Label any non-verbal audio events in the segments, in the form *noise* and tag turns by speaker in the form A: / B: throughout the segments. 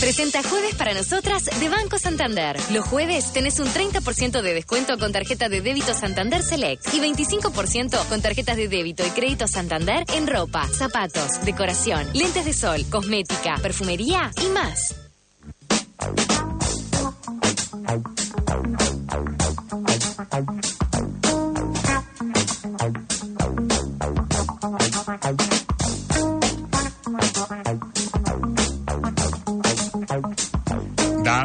A: Presenta Jueves para Nosotras de Banco Santander. Los jueves tenés un 30% de descuento con tarjeta de débito Santander Select y 25% con tarjetas de débito y crédito Santander en ropa, zapatos, decoración, lentes de sol, cosmética, perfumería y más.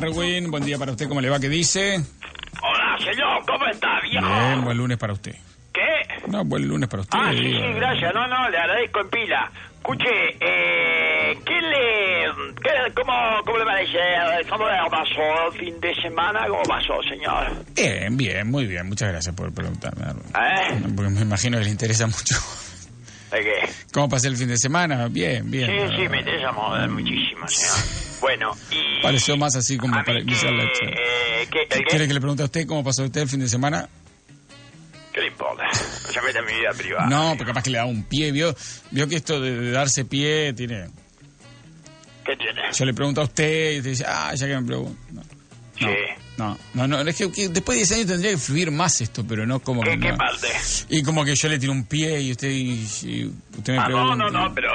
B: Darwin, buen día para usted, ¿cómo le va? ¿Qué dice?
C: Hola, señor, ¿cómo está, viejo?
B: Bien, buen lunes para usted.
C: ¿Qué?
B: No, buen lunes para usted.
C: Ah, sí, sí, gracias. No, no, le agradezco en pila. Escuche, eh, ¿qué le... Qué, cómo, ¿Cómo le parece? ¿Cómo le pasó el fin de semana? ¿Cómo pasó, señor?
B: Bien, bien, muy bien. Muchas gracias por preguntarme.
C: ¿Eh?
B: Porque me imagino que le interesa mucho.
C: ¿De qué?
B: ¿Cómo pasé el fin de semana? Bien, bien.
C: Sí, sí, me interesa mo- muchísimo, señor. Bueno, y...
B: Pareció más así como para iniciar la
C: eh, ¿qué, qué?
B: ¿Quiere que le pregunte a usted cómo pasó usted el fin de semana?
C: ¿Qué le importa? Se meta en mi vida privada.
B: No, porque capaz que le da un pie. Vio, vio que esto de, de darse pie tiene...
C: ¿Qué tiene?
B: Yo le pregunto a usted y usted dice, ah, ya que me pregunto. No,
C: Sí.
B: no, no, no, es que, que después de 10 años tendría que fluir más esto, pero no como
C: ¿Qué,
B: que...
C: qué
B: no.
C: parte?
B: Y como que yo le tiro un pie y usted, y, y usted me
C: Ah,
B: pregunta.
C: no, no, no, pero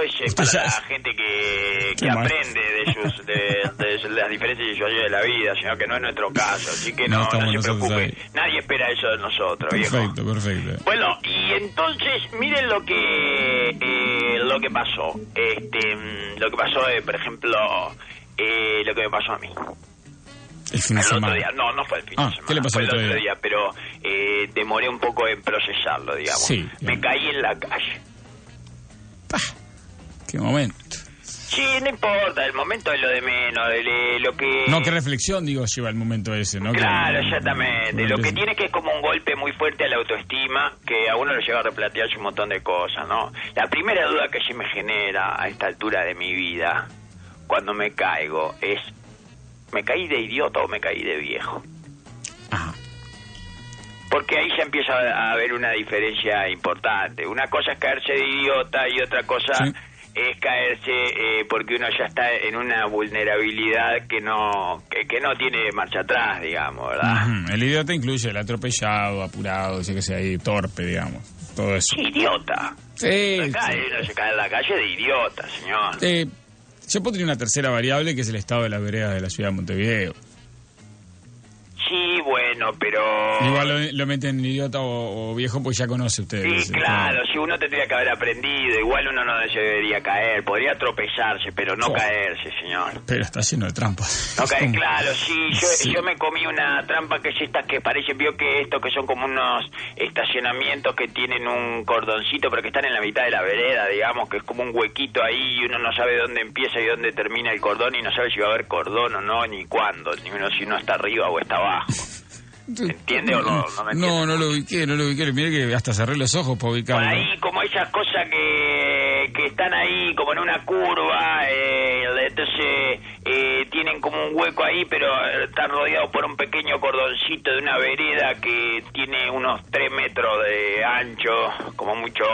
C: eso es eh, para la gente que, *laughs* que aprende de, sus, de, de las diferentes situaciones de la vida, sino que no es nuestro caso. Así que
B: No
C: no, no se preocupe. Nadie espera eso de nosotros, viejo.
B: Perfecto, perfecto.
C: Bueno, y entonces, miren lo que eh, lo que pasó. Este, mm, lo que pasó, eh, por ejemplo, eh, lo que me pasó a mí.
B: El fin de
C: El otro
B: semana.
C: día, no, no fue el fin
B: Ah,
C: de semana.
B: ¿qué le pasó
C: fue
B: el otro día?
C: pero eh, demoré un poco en procesarlo, digamos.
B: Sí,
C: Me
B: bien.
C: caí en la calle.
B: Pah, qué momento.
C: Sí, no importa, el momento es lo de menos, de lo que...
B: No, qué reflexión, digo, lleva el momento ese, ¿no?
C: Claro,
B: Que-
C: exactamente. Lo que
B: que-
C: tiene que es como un golpe muy fuerte a la autoestima que a uno lo lleva a replantearse un montón de cosas, ¿no? La primera duda que se me genera a esta altura de mi vida, cuando me caigo, es, ¿me caí de idiota o me caí de viejo?
B: Ajá.
C: Porque ahí ya empieza a haber una diferencia importante. Una cosa es caerse de idiota y otra cosa
B: Sí.
C: Es caerse eh, porque uno ya está en una vulnerabilidad que no que, que no tiene marcha atrás, digamos, ¿verdad?
B: El idiota incluye el atropellado, apurado, que sea ahí, torpe, digamos. Todo eso.
C: ¡Qué idiota!
B: Sí.
C: Cae,
B: sí.
C: uno se cae en la calle de idiota, señor.
B: Eh, yo pondría una tercera variable que es el estado de las veredas de la ciudad de Montevideo.
C: Sí, bueno, pero...
B: Igual lo, lo meten en idiota o, o viejo, pues ya conoce usted.
C: Sí,
B: ese-
C: claro, si uno tendría que haber aprendido, igual uno no debería caer, podría tropezarse, pero no
B: Oh.
C: caerse, señor.
B: Pero está lleno de trampas.
C: No cae,
B: Como-
C: claro, sí yo,
B: Sí.
C: yo me comí una trampa que es esta que parece, vio que esto que son como unos estacionamientos que tienen un cordoncito, pero que están en la mitad de la vereda, digamos, que es como un huequito ahí y uno no sabe dónde empieza y dónde termina el cordón y no sabe si va a haber cordón o no, ni cuándo, ni uno si uno está arriba o está abajo. *laughs* ¿Entiende o no? No me.
B: No, no lo ubiqué, no lo ubiqué. Mire que hasta cerré los ojos para
C: Por
B: ubicarlo.
C: ahí, como esas cosas que, que están ahí, como en una curva, eh, entonces eh, tienen como un hueco ahí, pero eh, están rodeados por un pequeño cordoncito de una vereda que tiene unos 3 metros de ancho, como mucho,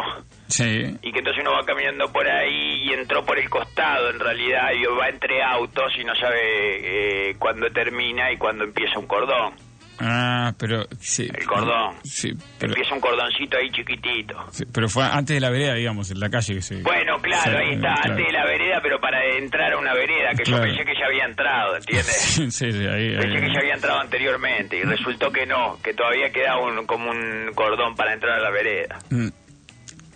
B: Sí.
C: y que entonces uno va caminando por ahí y entró por el costado, en realidad, y va entre autos y no sabe eh, cuándo termina y cuándo empieza un cordón.
B: Ah, pero sí.
C: El cordón.
B: Sí, pero,
C: Empieza un cordoncito ahí chiquitito.
B: sí, pero fue antes de la vereda, digamos, en la calle que se.
C: Bueno, claro, ahí está,
B: claro.
C: antes de la vereda, pero para entrar a una vereda, que
B: Claro.
C: yo pensé que ya había entrado, ¿entiendes? *laughs*
B: sí, sí, ahí.
C: Pensé
B: ahí.
C: que ya había entrado anteriormente y resultó que no, que todavía quedaba un, como un cordón para entrar a la vereda.
B: Mm.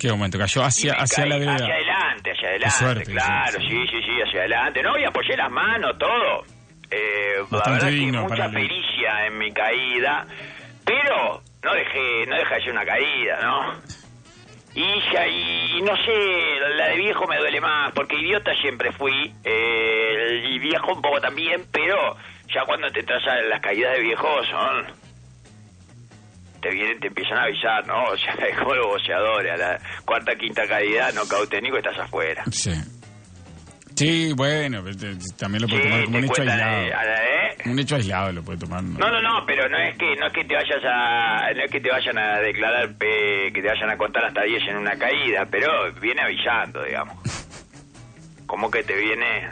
B: Qué momento, cayó hacia, hacia la vereda.
C: Hacia adelante, hacia adelante,
B: suerte,
C: claro,
B: sí,
C: sí, sí, hacia adelante. No, y apoyé las manos, todo. Eh, la
B: Bastante
C: que
B: digno
C: mucha pericia en mi caída, pero no dejé, no deja de ser una caída, ¿no? Y ya, y, no sé, la de viejo me duele más, porque idiota siempre fui, eh, y viejo un poco también, pero ya cuando te trazan las caídas de viejo son... Te vienen, te empiezan a avisar, ¿no? *laughs* O sea, es como los boxeadores, a la cuarta, quinta caída, no cauténico, estás afuera.
B: Sí. Sí, bueno, también lo puede
C: Sí,
B: tomar como un hecho aislado.
C: a la- ¿eh?
B: Un hecho aislado lo puede tomar.
C: No, no, no, pero no es que no es que te vayas a no es que te vayan a declarar eh, que te vayan a contar hasta 10 en una caída, pero viene avisando, digamos. *laughs* Como que te viene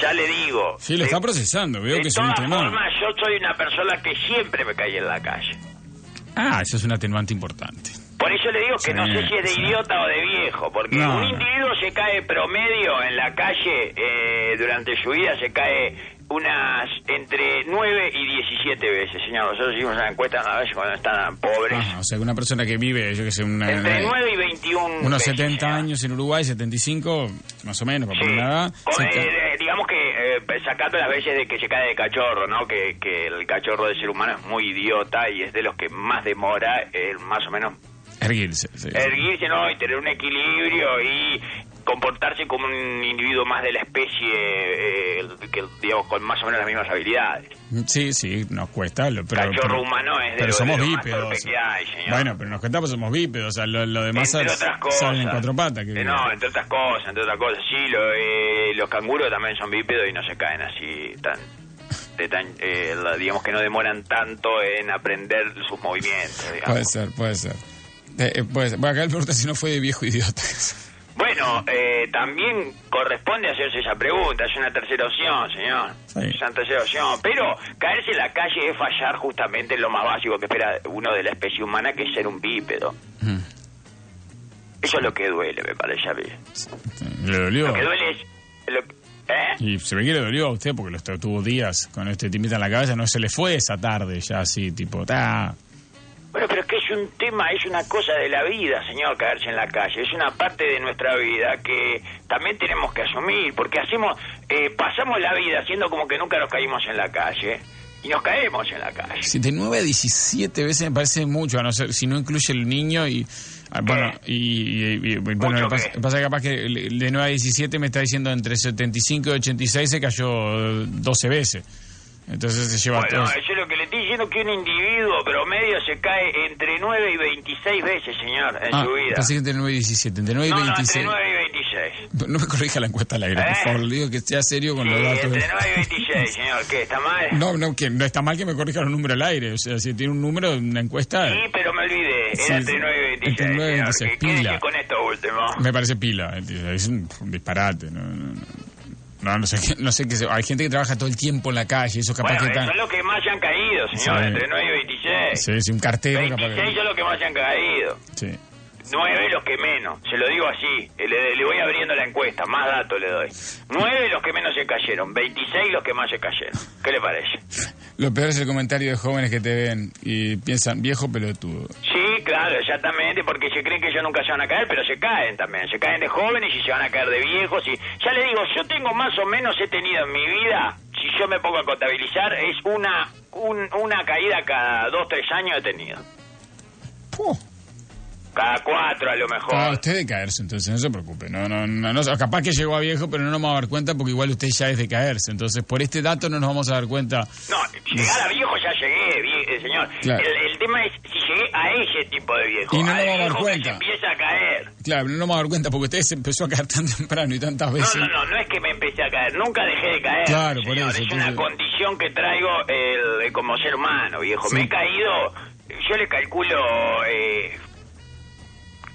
C: Ya le digo.
B: Sí, lo está procesando, veo
C: de
B: que es un
C: todas
B: temor.
C: formas, yo soy una persona que siempre me cae en la calle.
B: Ah, eso es un atenuante importante.
C: Por eso le digo que
B: Sí,
C: no sé si es de
B: sí.
C: idiota o de viejo, porque
B: No,
C: un individuo se cae promedio en la calle eh, durante su vida, se cae unas entre 9 y 17 veces, señor. Nosotros hicimos una encuesta una vez cuando estaban pobres.
B: Ah, o sea, que una persona que vive, yo que sé, una,
C: Entre 9 y 21
B: unos
C: veces,
B: 70
C: señor.
B: años en Uruguay, 75, más o menos, para
C: Sí.
B: poner se
C: eh, eh, digamos que eh, sacando las veces de que se cae de cachorro, ¿no? Que, que el cachorro del ser humano es muy idiota y es de los que más demora, eh, más o menos,
B: erguirse. sí.
C: erguirse, ¿no? Y tener un equilibrio y comportarse como un individuo más de la especie, eh, que digamos con más o menos las mismas habilidades.
B: Sí, sí, nos cuesta. Lo, pero,
C: Cachorro humano es de
B: pero
C: lo-
B: somos
C: de lo más
B: bípedos.
C: que hay, señor.
B: Bueno, pero nos cuesta porque somos bípedos. O sea, lo, lo demás
C: entre
B: sal-
C: otras cosas.
B: salen en cuatro patas. que-
C: Eh, no, entre otras cosas, entre otras cosas. Sí, lo, eh, los canguros también son bípedos y no se caen así tan... De tan eh, digamos que no demoran tanto en aprender sus movimientos, digamos.
B: Puede ser, puede ser. Eh, eh, puede ser. Bueno, acá él pregunta si no fue de viejo idiota. *laughs*
C: Bueno, eh, también corresponde hacerse esa pregunta, es una tercera opción, señor.
B: Sí.
C: Es una tercera opción. Pero caerse en la calle es fallar justamente en lo más básico que espera uno de la especie humana, que es ser un bípedo.
B: Mm.
C: Eso es lo que duele, me parece a mí.
B: ¿Le dolió?
C: Lo que duele es... Lo, ¿eh?
B: Y se ve que le dolió a usted porque lo tuvo días con este timita en la cabeza. No se le fue esa tarde ya así, tipo, ta.
C: Bueno, pero es que es un tema, es una cosa de la vida, señor, caerse en la calle. Es una parte de nuestra vida que también tenemos que asumir, porque hacemos, eh, pasamos la vida haciendo como que nunca nos caímos en la calle y nos caemos en la calle.
B: Si de 9 a 17 veces me parece mucho, a no ser si no incluye el niño y. ah, Bueno, y, y- y- bueno, pasa, capaz que de 9 a 17 me está diciendo entre 75 y 86 se cayó eh, 12 veces. Entonces se lleva
C: Bueno,
B: todo.
C: eso diciendo que un individuo promedio se cae entre 9 y 26 veces, señor, en
B: Ah,
C: su vida.
B: pensé que entre 9 y 17. Entre 9 y
C: No, no, entre
B: 26.
C: 9 y 26.
B: No me corrija la encuesta al aire, por
C: ¿Eh?
B: favor. Le digo que sea serio con
C: Sí,
B: los datos.
C: entre 9 y 26, señor. ¿Qué? ¿Está mal? *laughs*
B: No, no, que no está mal que me corrija los números al aire. O sea, si tiene un número una encuesta,
C: Sí, pero me olvidé.
B: Sí,
C: Era entre
B: sí.
C: 9 y 26.
B: Entre 9 y
C: señor.
B: 26,
C: ¿Qué- qué
B: pila.
C: dice con esto último?
B: me parece pila. Es un, un disparate. No, no, no. No, no sé, qué- no sé qué. Hay gente que trabaja todo el tiempo en la calle. Eso capaz
C: Bueno,
B: que
C: eso
B: está.
C: es lo que más se han caído, señor,
B: Sí.
C: entre 9 y 26.
B: Sí, sí, un cartero capaz
C: 26
B: que.
C: es lo que más se han caído.
B: Sí.
C: 9 los que menos, se lo digo así, le, le voy abriendo la encuesta, más datos le doy. 9 los que menos se cayeron, 26 los que más se cayeron. ¿Qué le parece? *laughs*
B: Lo peor es el comentario de jóvenes que te ven y piensan, viejo pelotudo.
C: Sí, claro, exactamente, porque se creen que ellos nunca se van a caer, pero se caen también. Se caen de jóvenes y se van a caer de viejos. Y ya le digo, yo tengo más o menos, he tenido en mi vida, si yo me pongo a contabilizar, es una un- una caída cada dos, tres años he tenido.
B: Puh.
C: Cada cuatro a lo mejor.
B: Ah, usted de caerse, entonces no se preocupe. No, no, no, no, capaz que llegó a viejo, pero no nos vamos a dar cuenta porque igual usted ya es de caerse. Entonces, por este dato no nos vamos a dar cuenta.
C: No, llegar a viejo ya llegué, vie- eh, señor.
B: Claro.
C: El, el tema es si llegué a ese tipo de viejo.
B: Y no nos vamos a dar cuenta.
C: empieza a caer.
B: Claro, no nos vamos a dar cuenta porque usted se empezó a caer tan temprano y tantas
C: No,
B: veces.
C: no, no, no es que me empecé a caer, nunca dejé de caer.
B: Claro, por eso,
C: Es una condición que traigo el- como ser humano, viejo.
B: Sí.
C: Me he caído, yo le calculo, eh,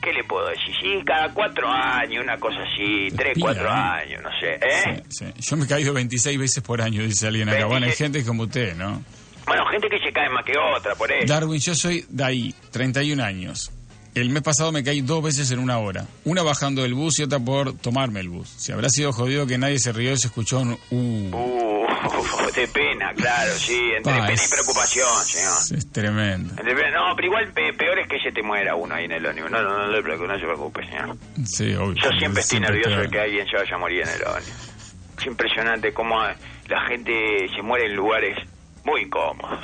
C: ¿qué le puedo decir? Sí, cada cuatro años, una cosa así, tres, cuatro
B: ¿eh?
C: años, no sé, ¿eh?
B: Sí, sí. Yo me he caído 26 veces por año, dice alguien acá. Bueno, hay
C: 26.
B: gente como usted, ¿no?
C: Bueno, gente que se cae más que otra, por eso.
B: Darwin, yo soy de ahí, 31 años. El mes pasado me caí dos veces en una hora. Una bajando del bus y otra por tomarme el bus. Si habrá sido jodido que nadie se rió y se escuchó un... Uh,
C: Uh, *laughs* de pena, claro, sí, entre
B: Pa,
C: pena y preocupación, señor.
B: es tremendo.
C: Entre pena- no, pero igual pe- peor es que se te muera uno ahí en el ónibus. No, no, no, le preocupe, no se preocupe, señor.
B: Sí, obvio.
C: Yo siempre estoy nervioso de que alguien se vaya a morir en el ónibus. Es impresionante cómo la gente se muere en lugares muy cómodos.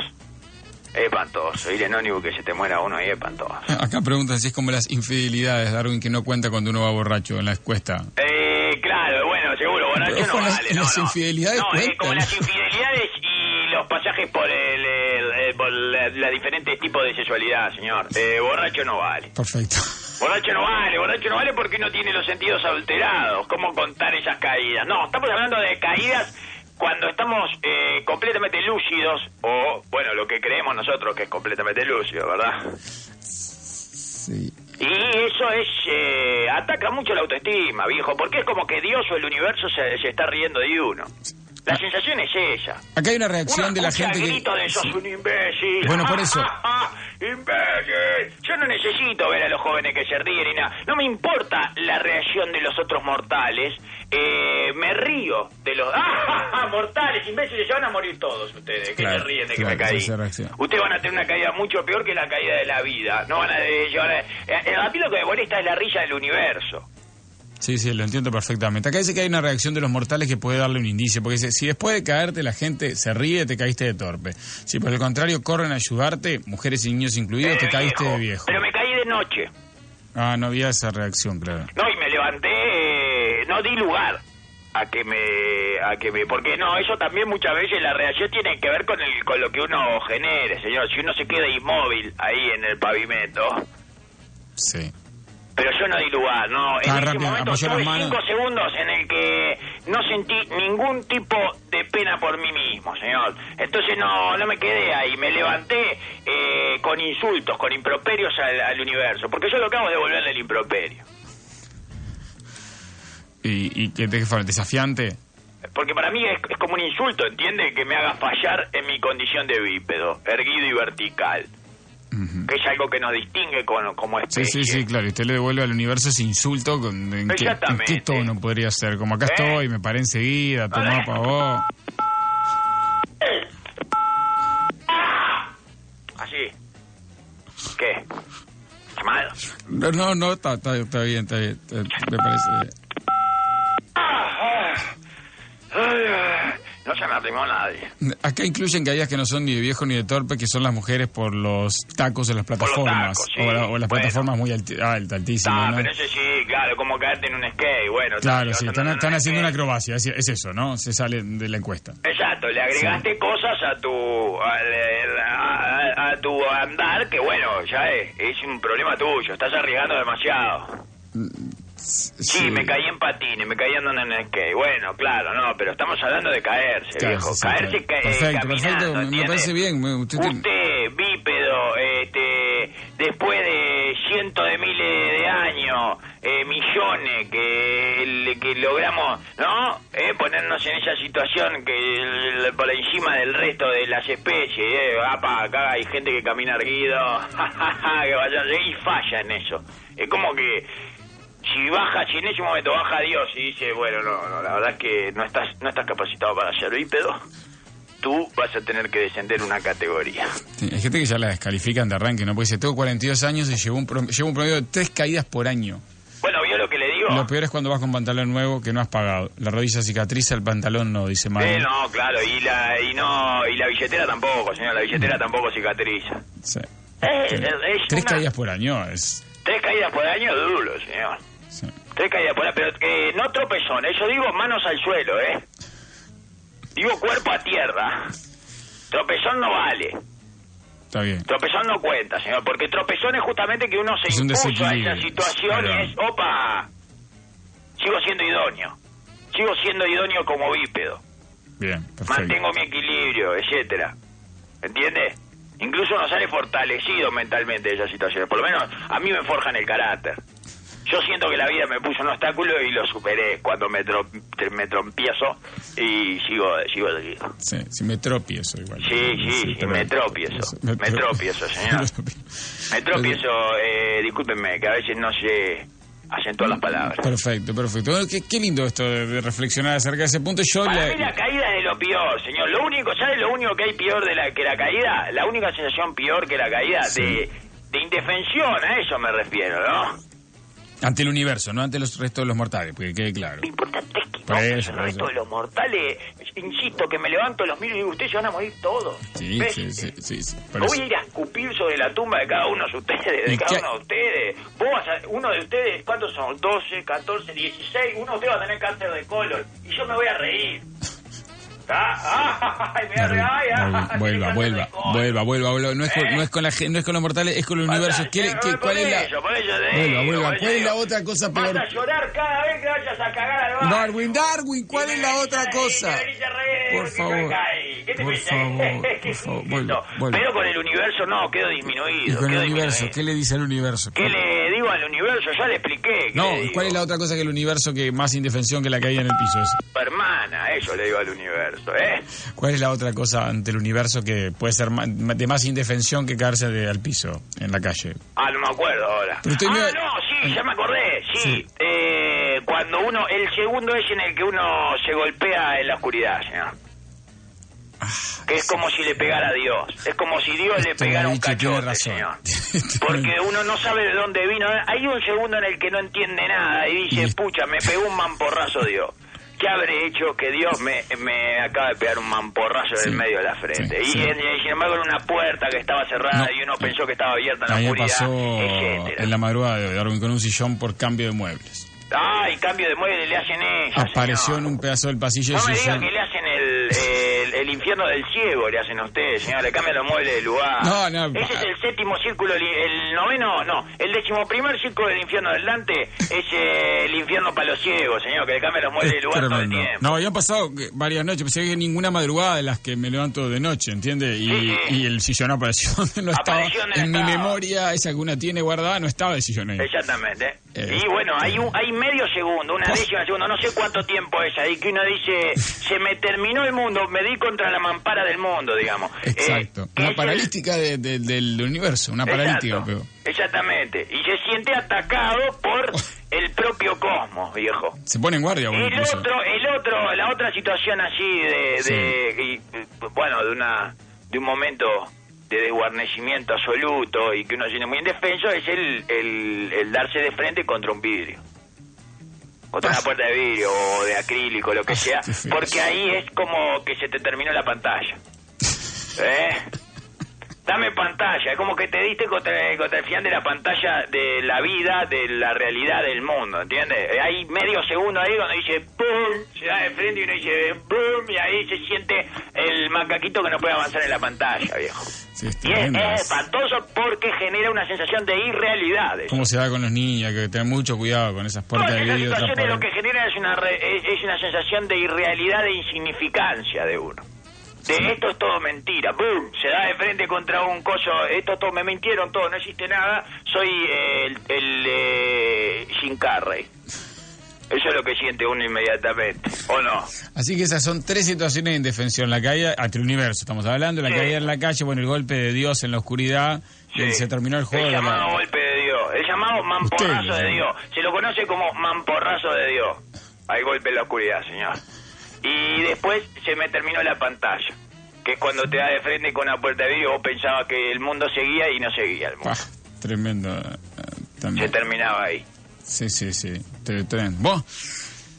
C: Es espantoso. Ir en ónibus que se te muera uno ahí es espantoso.
B: Acá preguntan si es como las infidelidades, Darwin, que no cuenta cuando uno va borracho en la encuesta.
C: Eh, claro, bueno, seguro, borracho no
B: las-
C: vale, no,
B: las
C: no.
B: infidelidades
C: No, eh, como las infidelidades y los pasajes por el, el- el- por la, la diferentes tipos de sexualidad, señor. Eh, borracho no vale.
B: Perfecto.
C: Borracho no vale, borracho no vale porque no tiene los sentidos alterados. ¿Cómo contar esas caídas? No, estamos hablando de caídas cuando estamos eh, completamente lúcidos o, bueno, lo que creemos nosotros que es completamente lúcido, ¿verdad?
B: Sí.
C: Y eso es eh, ataca mucho la autoestima, viejo, porque es como que Dios o el universo se, se está riendo de uno. La sensación es esa.
B: Acá hay una reacción
C: Uno
B: de la gente que...
C: de sos un imbécil.
B: Bueno, por eso. *laughs*
C: ¡Imbécil! Yo no necesito ver a los jóvenes que se ríen y nada. No me importa la reacción de los otros mortales. Eh, me río de los... ¡Ah, *laughs* mortales, imbéciles! Se van a morir todos ustedes. Que
B: Claro,
C: se ríen de que
B: claro,
C: me caí. Ustedes van a tener una caída mucho peor que la caída de la vida. No van a llevar... A... Eh, a mí lo que me molesta es la risa del universo.
B: Sí, sí, lo entiendo perfectamente. Acá dice que hay una reacción de los mortales que puede darle un indicio, porque dice, si después de caerte la gente se ríe, te caíste de torpe. Si por el contrario corren a ayudarte, mujeres y niños incluidos,
C: Eh,
B: te caíste de viejo.
C: Pero me caí de noche.
B: Ah, no había esa reacción, claro.
C: No, y me levanté, eh, no di lugar a que me, a que me, porque no, eso también muchas veces la reacción tiene que ver con el, con lo que uno genere, señor. Si uno se queda inmóvil ahí en el pavimento,
B: Sí.
C: Pero yo no di lugar, no. En
B: Ah,
C: ese
B: rápido,
C: momento tuve cinco segundos en el que no sentí ningún tipo de pena por mí mismo, señor. Entonces no, no me quedé ahí, me levanté eh, con insultos, con improperios al, al universo, porque yo lo hago es devolverle el improperio.
B: ¿Y, y qué te fue? ¿Desafiante?
C: Porque para mí es, es como un insulto, ¿entiende? Que me haga fallar en mi condición de bípedo, erguido y vertical. Que es algo que nos distingue con, como
B: Sí,
C: especie.
B: sí, sí, claro. Y usted le devuelve al universo ese insulto. Con, ¿en, qué, ¿En qué tono podría ser? Como acá
C: ¿Eh?
B: estoy, me paré enseguida, tomá
C: Eh.
B: pa' vos.
C: Así. ¿Qué? ¿Está mal?
B: No, no, no, está, está, está bien, está bien. está- me parece bien.
C: No se me arrimó nadie.
B: Acá incluyen caídas que no son ni de viejo ni de torpe, que son las mujeres por los tacos en las plataformas.
C: tacos, sí.
B: o, la- o las
C: Bueno.
B: plataformas muy alta, altísimas,
C: Ah,
B: ¿no?
C: pero ese sí, claro, como caerte en un skate, bueno.
B: Claro, sí, están, están haciendo una acrobacia, es, es eso, ¿no? Se sale de la encuesta.
C: Exacto, le agregaste cosas a tu a, a- a tu andar que bueno, ya es, es un problema tuyo, estás arriesgando demasiado. Sí, me caí en patines, me caí andando en skate. Bueno, claro, no, pero estamos hablando de caerse,
B: Claro,
C: viejo.
B: sí, sí,
C: caerse
B: claro. Perfecto, me- parece bien, usted tiene-
C: Usted, bípedo, este, después de cientos de miles de años, eh, millones que, el- que logramos, ¿no? Eh, ponernos en esa situación que el- por encima del resto de las especies, eh, apa, acá hay gente que camina erguido, *laughs* que vaya y falla en eso. Es como que si baja, si en ese momento baja Dios y dice, bueno, no, no, la verdad es que no estás, no estás capacitado para ser bípedo, tú vas a tener que descender una categoría.
B: Sí, Hay gente que ya la descalifican de arranque, ¿no? Porque dice, tengo 42 años y llevo un, llevo un promedio de tres caídas por año.
C: Bueno, ¿vio lo que le digo?
B: Lo peor es cuando vas con pantalón nuevo que no has pagado. La rodilla cicatriza, el pantalón no, dice Mario.
C: Eh, no, claro, y la, y no, y la billetera tampoco, señor, la billetera tampoco cicatriza.
B: Sí.
C: Eh,
B: Sí.
C: es
B: Tres
C: una-
B: caídas por año es...
C: Tres caídas por año, duro, señor.
B: Sí.
C: Tres caídas por pero eh, no tropezones, yo digo manos al suelo, ¿eh? Digo cuerpo a tierra. Tropezón no vale.
B: Está bien.
C: Tropezón no cuenta, señor, porque tropezón es justamente que uno se
B: Es un
C: impuso a esa situación y es, opa, sigo siendo idóneo. Sigo siendo idóneo como bípedo.
B: Bien, perfecto.
C: Mantengo mi equilibrio, etcétera. ¿Entiende? Incluso uno sale fortalecido mentalmente de esas situaciones. Por lo menos a mí me forjan el carácter. Yo siento que la vida me puso un obstáculo y lo superé cuando me, tro- me trompiezo y sigo, sigo seguido.
B: Sí, sí, me tropiezo igual.
C: Sí, sí, sí,
B: pero- *laughs*
C: me tropiezo. Me tropiezo, señor. Me tropiezo, eh, discúlpenme, que a veces no sé acentuar las palabras.
B: Perfecto, perfecto. Bueno, qué, qué lindo esto de, de reflexionar acerca de ese punto. Yo
C: Para
B: le-
C: mí la caída es de lo peor, señor. Lo único, ¿sabe lo único que hay peor de la que la caída? La única sensación peor que la caída
B: Sí.
C: de, de indefensión, a eso me refiero, ¿no?
B: Ante el universo, no ante los restos de los mortales, porque quede claro.
C: Lo importante es que no,
B: eso,
C: el resto de los mortales, insisto, que me levanto los miro y digo, ustedes se van a morir todos.
B: Sí,
C: ¿Ves?
B: sí, sí, sí, sí,
C: Voy a ir a escupir sobre la tumba de cada uno de ustedes, de
B: ¿Y
C: cada uno de ustedes. Vos vas a- uno de ustedes, ¿cuántos son? 12, 14, 16. Uno de ustedes va a tener cáncer de colon. Y yo me voy a reír. Ah, ay, me voy a reír. Ay, ay, *laughs*
B: Vuelva,
C: tiene
B: vuelva, vuelva, vuelva, vuelva, vuelva. No es con, no es con la no es con los mortales, es con el universo.
C: Vas
B: ¿Qué qué- ¿Cuál es la
C: eso, eso
B: Vuelva, vuelva.
C: eso
B: ¿Cuál es la otra cosa
C: Vas
B: peor?
C: a llorar cada vez que vayas a cagar al.
B: Darwin, Darwin, ¿cuál es la otra cosa? Por favor.
C: caí. ¿Qué te
B: Por favor, *laughs*
C: ¿Qué
B: por favor,
C: insisto?
B: vuelva, vuelva.
C: Pero con el universo no, quedo disminuido.
B: Y con el universo. ¿qué le dice al universo?
C: ¿Qué le digo el universo, ya le expliqué.
B: No, ¿cuál es la otra cosa que el universo que más indefensión que la caída en el piso es?
C: Hermana, eso le digo al universo, ¿eh?
B: ¿Cuál es la otra cosa ante el universo que puede ser de más indefensión que caerse de, al piso en la calle?
C: Ah, no me acuerdo ahora. ah, no, sí, ya me acordé, sí. Eh, cuando uno, el segundo es en el que uno se golpea en la oscuridad, señor. Ah, que es como si le pegara a Dios. Es como si Dios le pegara un cachote, señor. *laughs* Porque uno no sabe de dónde vino. Hay un segundo en el que no entiende nada y dice, pucha, me pegó un mamporrazo Dios. ¿Qué habré hecho que Dios me, me acaba de pegar un mamporrazo en el medio de la frente? y, sin embargo en una puerta que estaba cerrada y uno pensó que estaba abierta en la oscuridad,
B: pasó en la madrugada de Darwin con un sillón por cambio de muebles.
C: Ay, cambio de muebles le hacen eso.
B: Apareció en un pedazo del pasillo.
C: No me digan que le hacen el, el, infierno del ciego, le hacen a ustedes, señor. Le cambian los muebles de lugar.
B: No, no.
C: Ese es el séptimo círculo, el noveno, no. El décimo primer círculo del infierno del Dante es el infierno para los ciegos, señor, que le cambian los muebles de lugar todo el tiempo.
B: No, habían pasado varias noches, pensé que ninguna madrugada de las que me levanto de noche, ¿entiende? Y, y el sillón apareció *laughs* donde no estaba. en mi memoria, esa que una tiene guardada, no estaba el sillón ahí.
C: Exactamente. Eh, y bueno, hay, un, hay medio segundo, una décima *laughs* segundo, no sé cuánto tiempo es ahí, que uno dice, se me terminó el mundo, me di contra la mampara del mundo, digamos.
B: Exacto, una paralítica del universo, una paralítica.
C: Exactamente, y se siente atacado por *laughs* el propio cosmos, viejo.
B: Se pone en guardia.
C: Bueno, el otro, el otro, la otra situación así de, bueno, de una, de un momento de desguarnecimiento absoluto y que uno se siente muy indefenso es el, el, darse de frente contra un vidrio. Contra una puerta de vidrio o de acrílico, lo que sea, porque ahí es como que se te terminó la pantalla. ¿Eh? Dame pantalla, es como que te diste contra, contra el final de la pantalla de la vida, de la realidad del mundo, ¿entiendes? Hay medio segundo ahí donde dice ¡pum! Se da de frente y uno dice ¡pum! Y ahí se siente el macaquito que no puede avanzar en la pantalla, viejo. Y es, espantoso porque genera una sensación de irrealidad.
B: ¿Cómo se da con los niños? Que tener mucho cuidado con esas puertas de
C: vidrio. Situaciones lo que genera es una, es una sensación de irrealidad, de insignificancia de uno de esto es todo mentira, ¡boom! Se da de frente contra un coso, esto todo, me mintieron todo, no existe nada, soy el, el eh, Jim Carrey. Eso es lo que siente uno inmediatamente, ¿o no?
B: Así que esas son tres situaciones de indefensión. La caída ante el universo, estamos hablando, la caída en la calle, bueno, el golpe de Dios en la oscuridad, y se terminó el juego.
C: El llamado golpe de Dios, el llamado mamporrazo de Dios. Se lo conoce como mamporrazo de Dios. Hay golpe en la oscuridad, señor. Y después se me terminó la pantalla, que es cuando te da de frente con una puerta de vidrio, vos pensabas que el mundo seguía y no seguía el mundo.
B: tremendo.
C: Eh, se terminaba ahí.
B: Sí, sí, sí.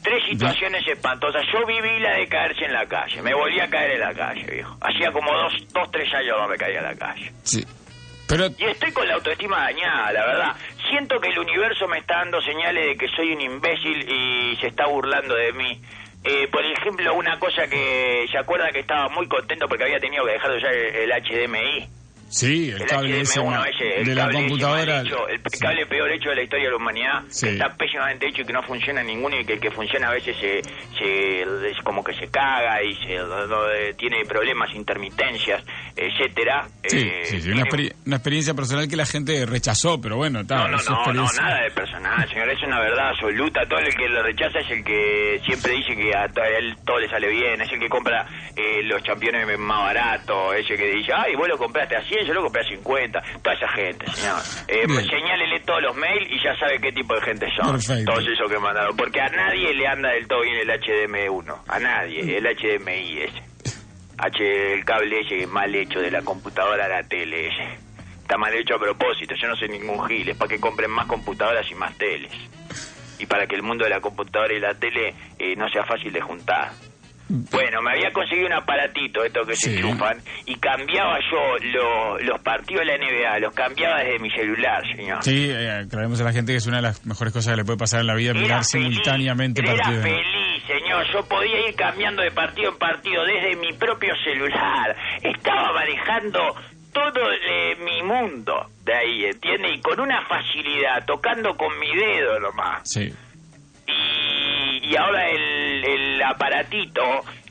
C: Tres situaciones espantosas. Yo viví la de caerse en la calle. Me volví a caer en la calle, viejo. Hacía como dos, dos tres años no me caía en la calle.
B: Sí. Pero...
C: Y estoy con la autoestima dañada, la verdad. Siento que el universo me está dando señales de que soy un imbécil y se está burlando de mí. Eh, por ejemplo, una cosa que se acuerda que estaba muy contento porque había tenido que dejar de usar el HDMI.
B: Sí, el, cable ese, de la computadora.
C: el cable peor hecho de la historia de la humanidad, que está pésimamente hecho y que no funciona ninguno y que el que funciona a veces se, se como que se caga y se tiene problemas, intermitencias, etcétera.
B: Sí, eh, una, experiencia personal que la gente rechazó, pero bueno, está.
C: No, no, no, no, nada de personal, señor, es una verdad absoluta. Todo el que lo rechaza es el que siempre dice que a él todo le sale bien, es el que compra eh, los campeones más baratos, ese que dice, ay, vos lo compraste así yo lo compré a 50, toda esa gente, señor. Eh, pues señálele todos los mails y ya sabe qué tipo de gente son. Todos esos que mandaron. Porque a nadie le anda del todo bien el HDMI1. A nadie, el HDMI ese. H, el cable ese mal hecho de la computadora a la tele ese. Está mal hecho a propósito, yo no soy ningún gil, es para que compren más computadoras y más teles. Y para que el mundo de la computadora y la tele eh, no sea fácil de juntar. Bueno, me había conseguido un aparatito, esto que se triunfan, y cambiaba yo los partidos de la NBA, los cambiaba desde mi celular, señor.
B: Sí, eh, creemos a la gente que es una de las mejores cosas que le puede pasar en la vida, mirar simultáneamente partidos.
C: Era feliz, señor, yo podía ir cambiando de partido en partido desde mi propio celular. Estaba manejando todo eh, mi mundo de ahí, ¿entiende? Y con una facilidad, tocando con mi dedo nomás.
B: Sí
C: y ahora el, aparatito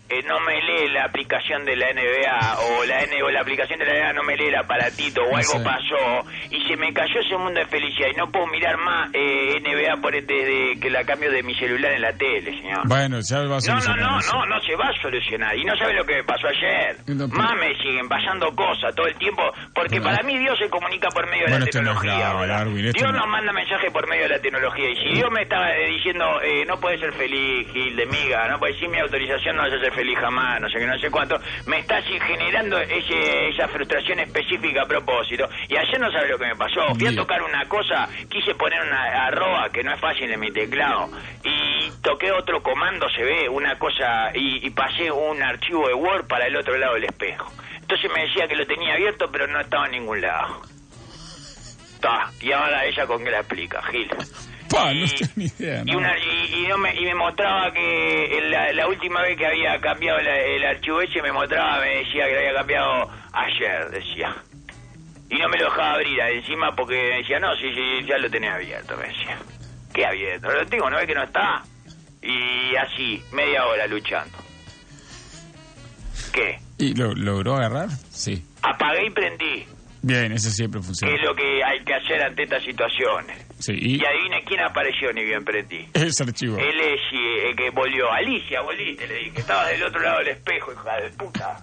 C: eh, no me lee la aplicación de la NBA o la N o la aplicación de la NBA no me lee el aparatito o algo pasó y se me cayó ese mundo de felicidad y no puedo mirar más eh, NBA por desde que la cambio de mi celular en la tele, señor.
B: Bueno, ya va a
C: No, no, no,
B: eso.
C: no, no se va a solucionar. Y no sabe lo que me pasó ayer.
B: No, pero-
C: Más me siguen pasando cosas todo el tiempo. Porque para mí Dios se comunica por medio de la
B: no
C: tecnología.
B: grave,
C: Dios
B: no-
C: nos manda mensajes por medio de la tecnología. Y si Dios me está eh, diciendo, eh, no puedes ser feliz, Gil de miga, no puedes sin mi autorización no vas a ser feliz jamás, no sé qué, no sé cuánto, me está así generando ese, esa frustración específica a propósito. Y ayer no sabe lo que me pasó. Fui a tocar una cosa, quise poner una arroba que no es fácil en mi teclado. Y toqué otro comando, se ve, una cosa, y, y pasé un archivo de Word para el otro lado del espejo. Entonces me decía que lo tenía abierto, pero no estaba en ningún lado. Ta, y ahora ella con qué la explica, Gil. *laughs*
B: Pa, no
C: Y-
B: tengo ni idea.
C: Y, una- y- y no me, y me mostraba que la, la última vez que había cambiado la- el archivo ese, me mostraba, me decía que lo había cambiado ayer, decía. Y no me lo dejaba abrir encima porque me decía, no, sí, sí, ya lo tenés abierto, me decía. ¿Qué abierto? Lo tengo, ¿no ves que no está? Y así, media hora luchando. ¿Qué?
B: ¿Y lo logró agarrar? Sí.
C: Apagué y prendí,
B: Bien, eso siempre
C: que
B: funciona.
C: es lo que hay que hacer ante estas situaciones.
B: Sí, y
C: Y adivine quién apareció ni bien prendí. *laughs*
B: ese archivo.
C: Él es eh, que volvió. Alicia, volviste, le dije. Estabas del otro lado del espejo, hija de puta.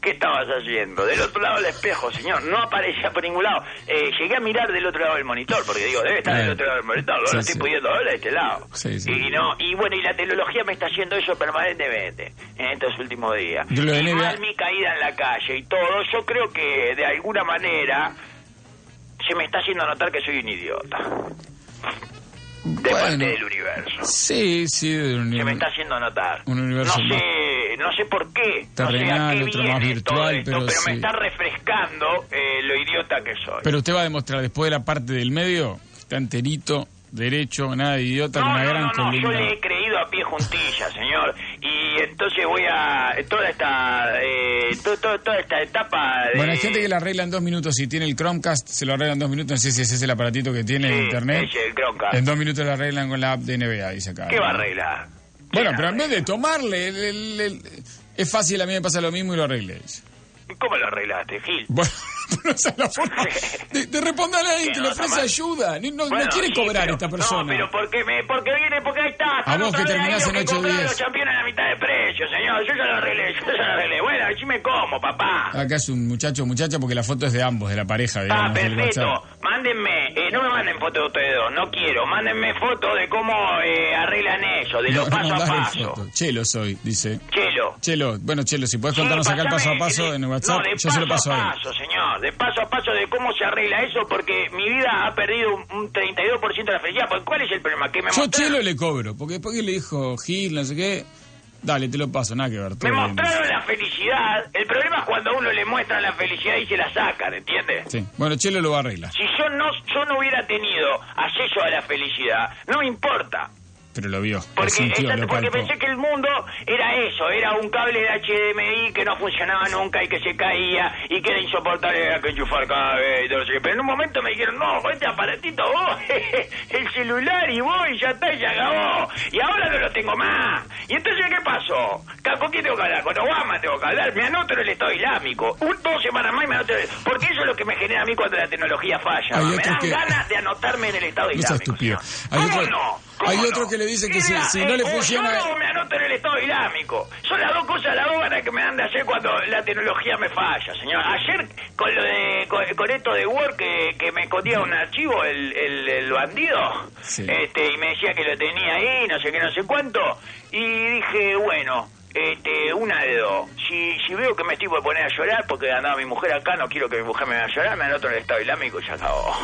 C: ¿Qué estabas haciendo? Del otro lado del espejo, señor. No aparecía por ningún lado. Eh, llegué a mirar del otro lado del monitor, porque digo, debe estar
B: Eh.
C: del otro lado del monitor. No
B: Sí,
C: lo estoy
B: sí.
C: pudiendo ver de este lado.
B: Sí, sí.
C: Y no, y bueno, y la tecnología me está haciendo eso permanentemente en estos últimos días. Mal mi caída en la calle y todo, yo creo que de alguna manera se me está haciendo notar que soy un idiota. De
B: Bueno.
C: parte del universo
B: Sí, sí, de un
C: se me está haciendo notar.
B: Un universo
C: no sé, no sé por qué.
B: Terrenal,
C: no sé a qué
B: otro más virtual,
C: esto,
B: pero
C: pero,
B: sí.
C: me está refrescando eh, lo idiota que soy.
B: Pero usted va a demostrar después de la parte del medio, está enterito, derecho, nada de idiota,
C: no,
B: con una
C: no,
B: gran
C: no, yo le he creído a pie juntilla, señor. Y entonces voy a toda esta eh, to- to- toda esta etapa de
B: Bueno, hay gente que la arregla en dos minutos. Si tiene el Chromecast, se lo arregla en dos minutos. No sé si ese es el aparatito que tiene
C: Sí,
B: en internet.
C: el Chromecast.
B: En dos minutos lo arreglan con la app de NBA, dice acá.
C: ¿Qué va a arreglar?
B: Bueno,
C: ¿Qué
B: pero en vez de tomarle, el- el- el- es fácil, a mí me pasa lo mismo y lo arreglé.
C: ¿Cómo lo arreglaste, Gil?
B: Bueno, *laughs* pero *laughs* esa es la forma *laughs* de, de responderle a alguien
C: Sí,
B: que
C: no,
B: le ofrece ayuda. No, no
C: Bueno,
B: quiere
C: sí,
B: cobrar
C: pero-
B: esta persona.
C: No, pero porque, me, porque viene, porque ahí está. están
B: vos que terminás en
C: los que
B: 8
C: compraron
B: días.
C: los campeones a la mitad de precio, señor. Yo ya lo arreglé, yo ya lo arreglé. Bueno, decime cómo, papá.
B: Acá es un muchacho muchacha porque la foto es de ambos, de la pareja,
C: Ah,
B: digamos,
C: perfecto. Mándenme, eh, no me manden fotos de ustedes dos, no quiero. Mándenme fotos de cómo eh, arreglan eso, de lo *laughs*
B: No,
C: paso a paso.
B: Chelo soy, dice.
C: Chelo.
B: Chelo, bueno, Chelo, si puedes
C: Sí,
B: contarnos acá el paso a paso
C: de-
B: en el WhatsApp, yo se lo paso a
C: a paso, señor. De paso a paso de cómo se arregla eso, porque mi vida ha perdido un, un 32% de la felicidad. Porque ¿Cuál es el problema? Que me
B: Yo
C: mostraron-
B: Chelo le cobro, porque después que le dijo Gil, no sé qué, dale, te lo paso, nada que ver.
C: Me
B: bien,
C: mostraron la felicidad. El problema es cuando a uno le muestran la felicidad y se la sacan, ¿entiendes?
B: Sí, bueno, Chelo lo va a arreglar,
C: Si yo no, yo no hubiera tenido acceso a la felicidad, no me importa.
B: Pero lo vio,
C: Porque, porque pensé que el mundo era eso, era un cable de HDMI que no funcionaba nunca y que se caía y que era insoportable había que enchufar cada vez. y todo eso. Pero en un momento me dijeron, no, este aparatito *laughs* vos, el celular y vos y ya está y se acabó. Y ahora no lo tengo más. Y entonces, ¿qué pasó? ¿Con quién tengo que hablar? Con Obama tengo que hablar. Me anoto en el Estado Islámico. Un, dos semanas más y me anoto en el... Porque eso es lo que me genera a mí cuando la tecnología falla.
B: Hay
C: me dan
B: que-
C: ganas de anotarme en el Estado
B: No
C: Islámico.
B: estúpido.
C: ¿Cómo
B: otro-
C: no? ¿Cómo
B: hay otro
C: no?
B: que le dice que si- no le
C: o
B: funciona-
C: Yo no me anoto en el Estado Islámico. Son las dos cosas, las dos ganas que me dan de hacer cuando la tecnología me falla, señor. Ayer, con lo de con, con esto de Word, que, que me escondía un archivo el, el, el bandido,
B: Sí.
C: este y me decía que lo tenía ahí, no sé qué, no sé cuánto, y dije, bueno... Este, una de dos. Si, si veo que me estoy por poner a llorar porque andaba mi mujer acá, no quiero que mi mujer me vaya a llorar, me anoto en el estado islámico y ya acabó.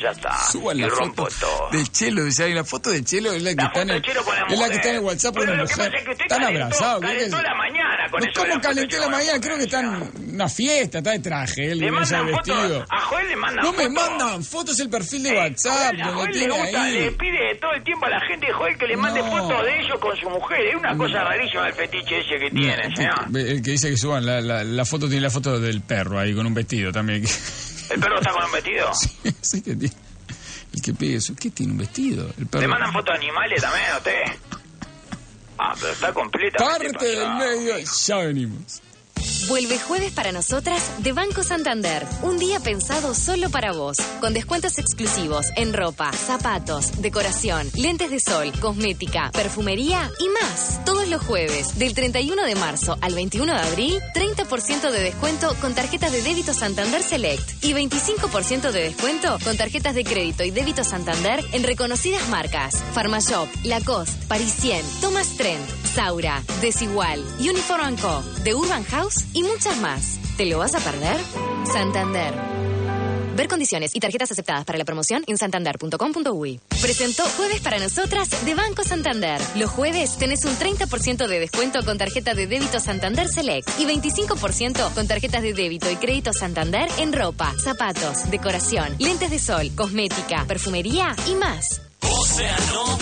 C: Ya está.
B: Suban la
C: rompo
B: foto
C: todo.
B: de Chelo, dice ahí, la foto de Chelo es la que está en
C: con la
B: es la que está en el WhatsApp con la
C: lo que
B: mujer.
C: pasa es que usted
B: Están
C: calentó-
B: abrazados. ¿qué
C: calentó la mañana con
B: No,
C: eso de
B: ¿Cómo calenté la mañana? Creo que está en una fiesta, está de traje, él
C: Le mandan
B: vestido.
C: A Joel le mandan
B: No me mandan fotos el perfil de
C: Eh,
B: WhatsApp,
C: Joel- a Joel le gusta, le
B: ahí.
C: pide todo el tiempo a la gente de Joel que le mande
B: No.
C: fotos de ellos con su mujer. Es una cosa rarísima el fetiche ese que tiene, señor.
B: El que dice que suban la, la, la foto tiene la foto del perro ahí con un vestido también. *laughs*
C: ¿El perro está con un vestido?
B: sí que tiene. El que pide eso, ¿qué tiene un vestido? El perro.
C: ¿Le mandan fotos de animales también a usted? Ah, pero está completa.
B: Parte del medio, ya venimos.
A: Vuelve jueves para nosotras de Banco Santander. Un día pensado solo para vos. Con descuentos exclusivos en ropa, zapatos, decoración, lentes de sol, cosmética, perfumería y más. Todos los jueves, del 31 de marzo al 21 de abril, 30% de descuento con tarjetas de débito Santander Select y 25% de descuento con tarjetas de crédito y débito Santander en reconocidas marcas. Pharmashop, Lacoste, Parisien, Thomas Trend, Saura, Desigual, Uniform Co, The Urban House y muchas más. ¿Te lo vas a perder? Santander. Ver condiciones y tarjetas aceptadas para la promoción en santander.com.uy. Presentó Jueves para Nosotras de Banco Santander. Los jueves tenés un 30% de descuento con tarjeta de débito Santander Select y 25% con tarjetas de débito y crédito Santander en ropa, zapatos, decoración, lentes de sol, cosmética, perfumería y más.
D: Océano.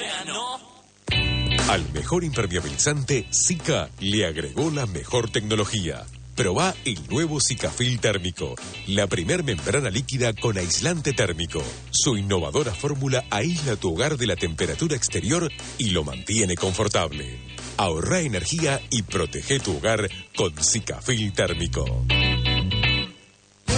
D: Océano.
E: Al mejor impermeabilizante, Zika le agregó la mejor tecnología. Proba el nuevo Zicafil térmico, la primer membrana líquida con aislante térmico. Su innovadora fórmula aísla tu hogar de la temperatura exterior y lo mantiene confortable. Ahorra energía y protege tu hogar con Zicafil térmico.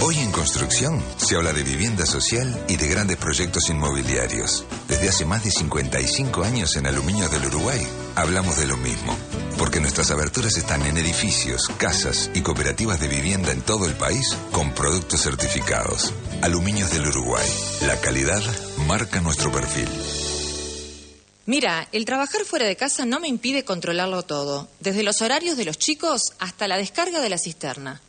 F: Hoy en construcción se habla de vivienda social y de grandes proyectos inmobiliarios. Desde hace más de 55 años en Aluminio del Uruguay hablamos de lo mismo, porque nuestras aberturas están en edificios, casas y cooperativas de vivienda en todo el país con productos certificados. Aluminios del Uruguay. La calidad marca nuestro perfil.
G: Mira, el trabajar fuera de casa no me impide controlarlo todo, desde los horarios de los chicos hasta la descarga de la cisterna.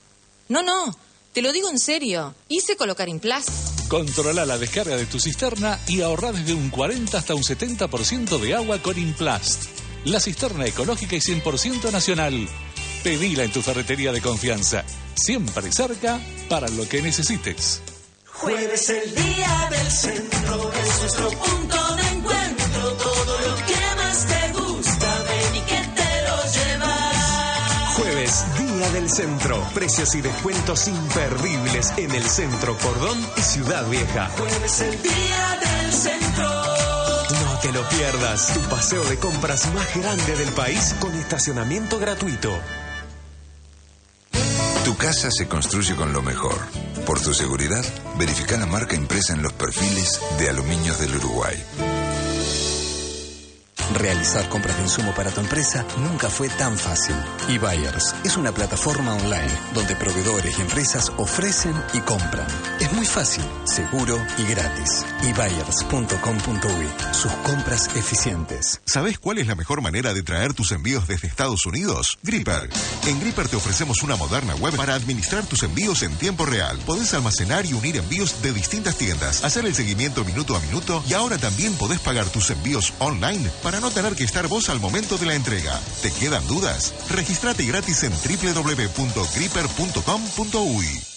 G: No, no, te lo digo en serio. Hice colocar Implast.
H: Controla la descarga de tu cisterna y ahorra desde un 40 hasta un 70% de agua con Implast. La cisterna ecológica y 100% nacional. Pedila en tu ferretería de confianza. Siempre cerca para lo que necesites.
D: Jueves el día del centro es nuestro punto de
I: Día del Centro. Precios y descuentos imperdibles en el centro Cordón y Ciudad Vieja.
D: Jueves el día del centro.
I: No te lo pierdas. Tu paseo de compras más grande del país con estacionamiento gratuito.
F: Tu casa se construye con lo mejor. Por tu seguridad, verifica la marca impresa en los perfiles de Aluminios del Uruguay.
J: Realizar compras de insumo para tu empresa nunca fue tan fácil. eBuyers es una plataforma online donde proveedores y empresas ofrecen y compran. Es muy fácil, seguro y gratis. eBuyers.com.uy. Sus compras eficientes.
K: ¿Sabes cuál es la mejor manera de traer tus envíos desde Estados Unidos? Gripper. En Gripper te ofrecemos una moderna web para administrar tus envíos en tiempo real. Podés almacenar y unir envíos de distintas tiendas, hacer el seguimiento minuto a minuto y ahora también podés pagar tus envíos online para no tener que estar vos al momento de la entrega. ¿Te quedan dudas? Registrate gratis en www.gripper.com.uy.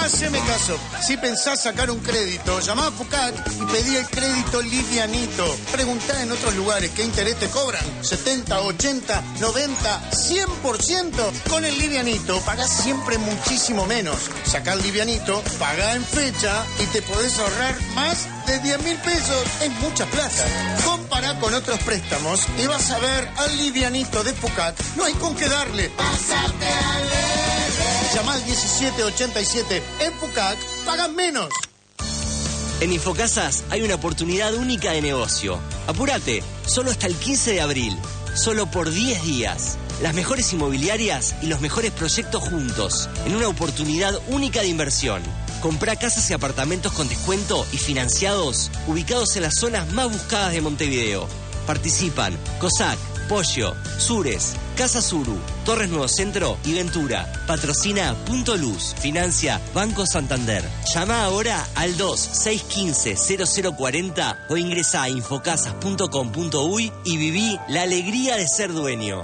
L: Haceme caso. Si pensás sacar un crédito, llamá a Pucat y pedí el crédito livianito. Preguntá en otros lugares qué interés te cobran. 70, 80, 90, 100%. Con el livianito pagás siempre muchísimo menos. Sacá el livianito, pagá en fecha y te podés ahorrar más de 10 mil pesos. Es mucha plata. Compará con otros préstamos y vas a ver al livianito de Pucat. No hay con qué darle. Pásate a Llama al 1787. En Pucac pagan menos.
M: En Infocasas hay una oportunidad única de negocio. Apúrate, solo hasta el 15 de abril, solo por 10 días. Las mejores inmobiliarias y los mejores proyectos juntos, en una oportunidad única de inversión. Comprá casas y apartamentos con descuento y financiados, ubicados en las zonas más buscadas de Montevideo. Participan COSAC, Pollo, Sures, Casa Suru, Torres Nuevo Centro y Ventura. Patrocina Punto Luz. Financia Banco Santander. Llama ahora al 2-615-0040 o ingresa a infocasas.com.uy y viví la alegría de ser dueño.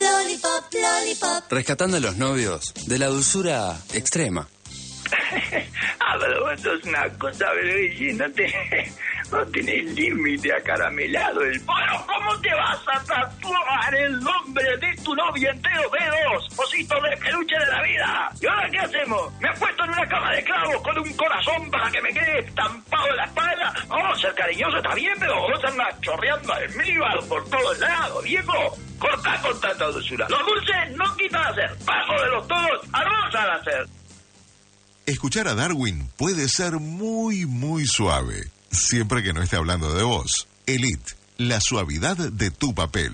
D: Lollipop, lollipop.
N: Rescatando a los novios de la dulzura extrema. *laughs*
C: ah, pero vos sos una cosa, pero no te... No tiene límite acaramelado el Bueno, ¿cómo te vas a tatuar el nombre de tu novia entero dedos? Osito de peluche de la vida. ¿Y ahora qué hacemos? Me puesto en una cama de clavos con un corazón para que me quede estampado en la espalda. Vamos a ser cariñoso, está bien, pero vos andas chorreando almíbar por todos lados, viejo. Corta con tanta dulzura. Los dulces no quitan hacer. Paso de los todos a no al hacer.
K: Escuchar a Darwin puede ser muy, muy suave, siempre que no esté hablando de vos. Elite, la suavidad de tu papel.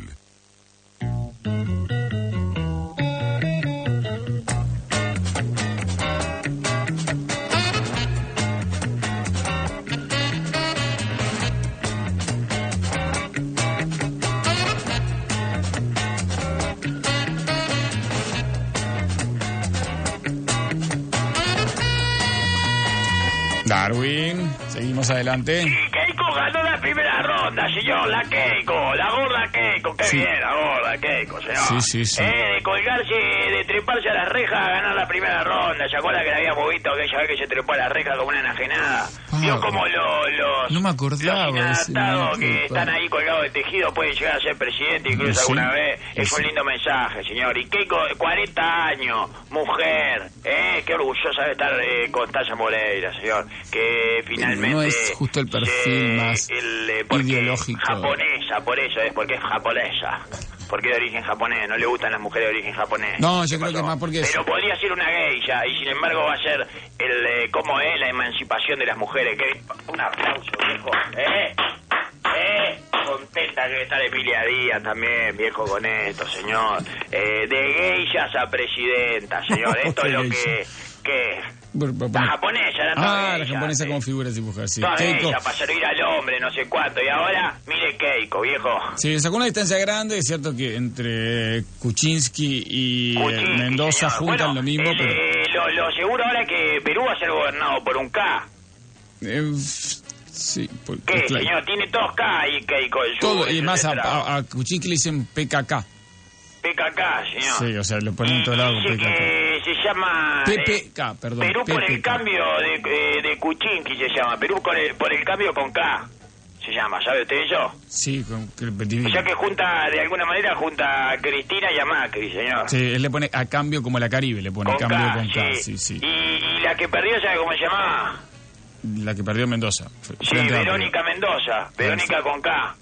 B: Darwin, adelante.
C: Primera ronda, señor. La Keiko, la gorda Keiko. Qué
B: Sí.
C: bien, la gorda Keiko, señor.
B: Sí, sí, sí.
C: Eh, de colgarse, de treparse a la reja a ganar la primera ronda. ¿Se acuerda que le habíamos visto aquella vez que se trepó a la reja como una enajenada? Vio como lo- los,
B: No me
C: los
B: acordaba ese
C: inadaptados que están ahí colgados de tejido pueden llegar a ser presidente incluso
B: Sí,
C: alguna vez. Es un lindo mensaje, señor. Y Keiko, 40 años, mujer, ¿eh? Qué orgullosa de estar eh, con Talla Moreira, señor. Que finalmente...
B: no es justo el perfil más
C: el, eh, porque
B: ideológico.
C: Japonesa, por eso es, porque es japonesa. Porque es de origen japonés, no le gustan las mujeres de origen japonés.
B: No, yo creo que más porque...
C: Pero podría ser una geisha y sin embargo va a ser el eh, cómo es la emancipación de las mujeres. Que un aplauso, viejo. ¿Eh? ¿Eh? Contenta que estar Emilia Díaz también, viejo con esto, señor. Eh, de geishas a presidenta, señor. *laughs* Esto es lo que... que la japonesa, era toda
B: Ah, la japonesa
C: sí.
B: como figuras y mujeres, sí.
C: Toda
B: Keiko.
C: para servir al hombre, no sé cuánto. Y ahora, mire Keiko, viejo.
B: Sí, sacó una distancia grande, es cierto que entre Kuczynski y eh,
C: Kuczynski,
B: Mendoza
C: señor.
B: juntan
C: Bueno,
B: lo mismo,
C: el,
B: pero...
C: eh, lo, lo seguro ahora es que Perú va a ser gobernado por un K.
B: eh, sí, porque,
C: ¿Qué,
B: claro,
C: señor? Tiene todos K ahí, Keiko.
B: todo, y más a, a, a Kuczynski le dicen PKK.
C: PKK, señor.
B: Sí, o sea, lo ponen en todo lado con PKK.
C: se llama... eh,
B: PPK, perdón.
C: Perú por el cambio de, eh, de Kuczynski se llama. Perú por el, por el cambio con K. Se llama, ¿sabe usted eso?
B: Sí, con, que-
C: O sea que junta, de alguna manera, junta a Cristina y a Macri, señor.
B: Sí, él le pone a cambio como la Caribe, le pone
C: Con
B: cambio
C: K,
B: con K,
C: sí.
B: sí, sí.
C: Y, y la que perdió, ¿sabe cómo se llamaba?
B: La que perdió Mendoza.
C: Sí. Verónica Mendoza. Verónica con K.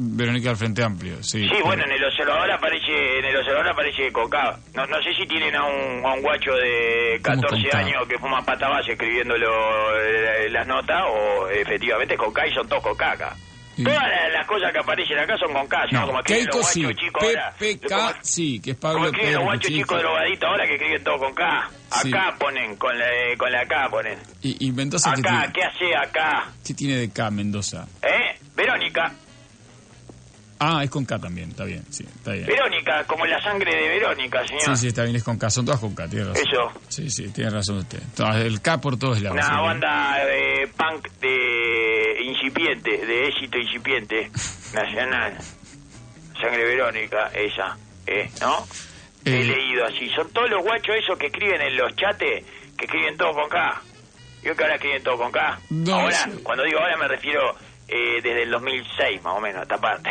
B: Verónica del Frente Amplio, sí.
C: Sí, bueno, en el observador aparece, en el observador aparece con K. No, no sé si tienen a un, a un guacho de
B: ¿Cómo
C: 14
B: con K?
C: años que fuma pata base escribiendo eh, las notas o efectivamente con K y son todos con K acá. Todas las, las cosas que aparecen acá son con K, ¿no?
B: No,
C: como
B: Keiko
C: los
B: sí. PPK sí, que es
C: Como
B: Pablo
C: escriben los
B: Pedro
C: guachos chicos drogaditos ahora que escriben todo con K.
B: Sí.
C: Acá ponen, con la, con la K ponen.
B: Y, y Mendoza, ¿qué
C: Acá,
B: tiene,
C: ¿qué hace acá?
B: qué tiene de K, Mendoza?
C: ¿Eh? Verónica.
B: Ah, es con K también, está bien, sí, está bien.
C: Verónica, como la sangre de Verónica, señor.
B: Sí, sí, está bien, es con K, son todas con K, tiene razón.
C: Eso.
B: Sí, sí, tiene razón usted. Todas- El K por todos lados.
C: Una banda de punk de incipiente, de éxito incipiente, *laughs* nacional. Sangre Verónica, esa, ¿eh? ¿no? He
B: Eh.
C: leído así. Son todos los guachos esos que escriben en los chates, que escriben todo con K. Yo que ahora escriben todo con K.
B: No,
C: ahora,
B: sí.
C: cuando digo ahora me refiero eh, desde el 2006 más o menos, esta parte.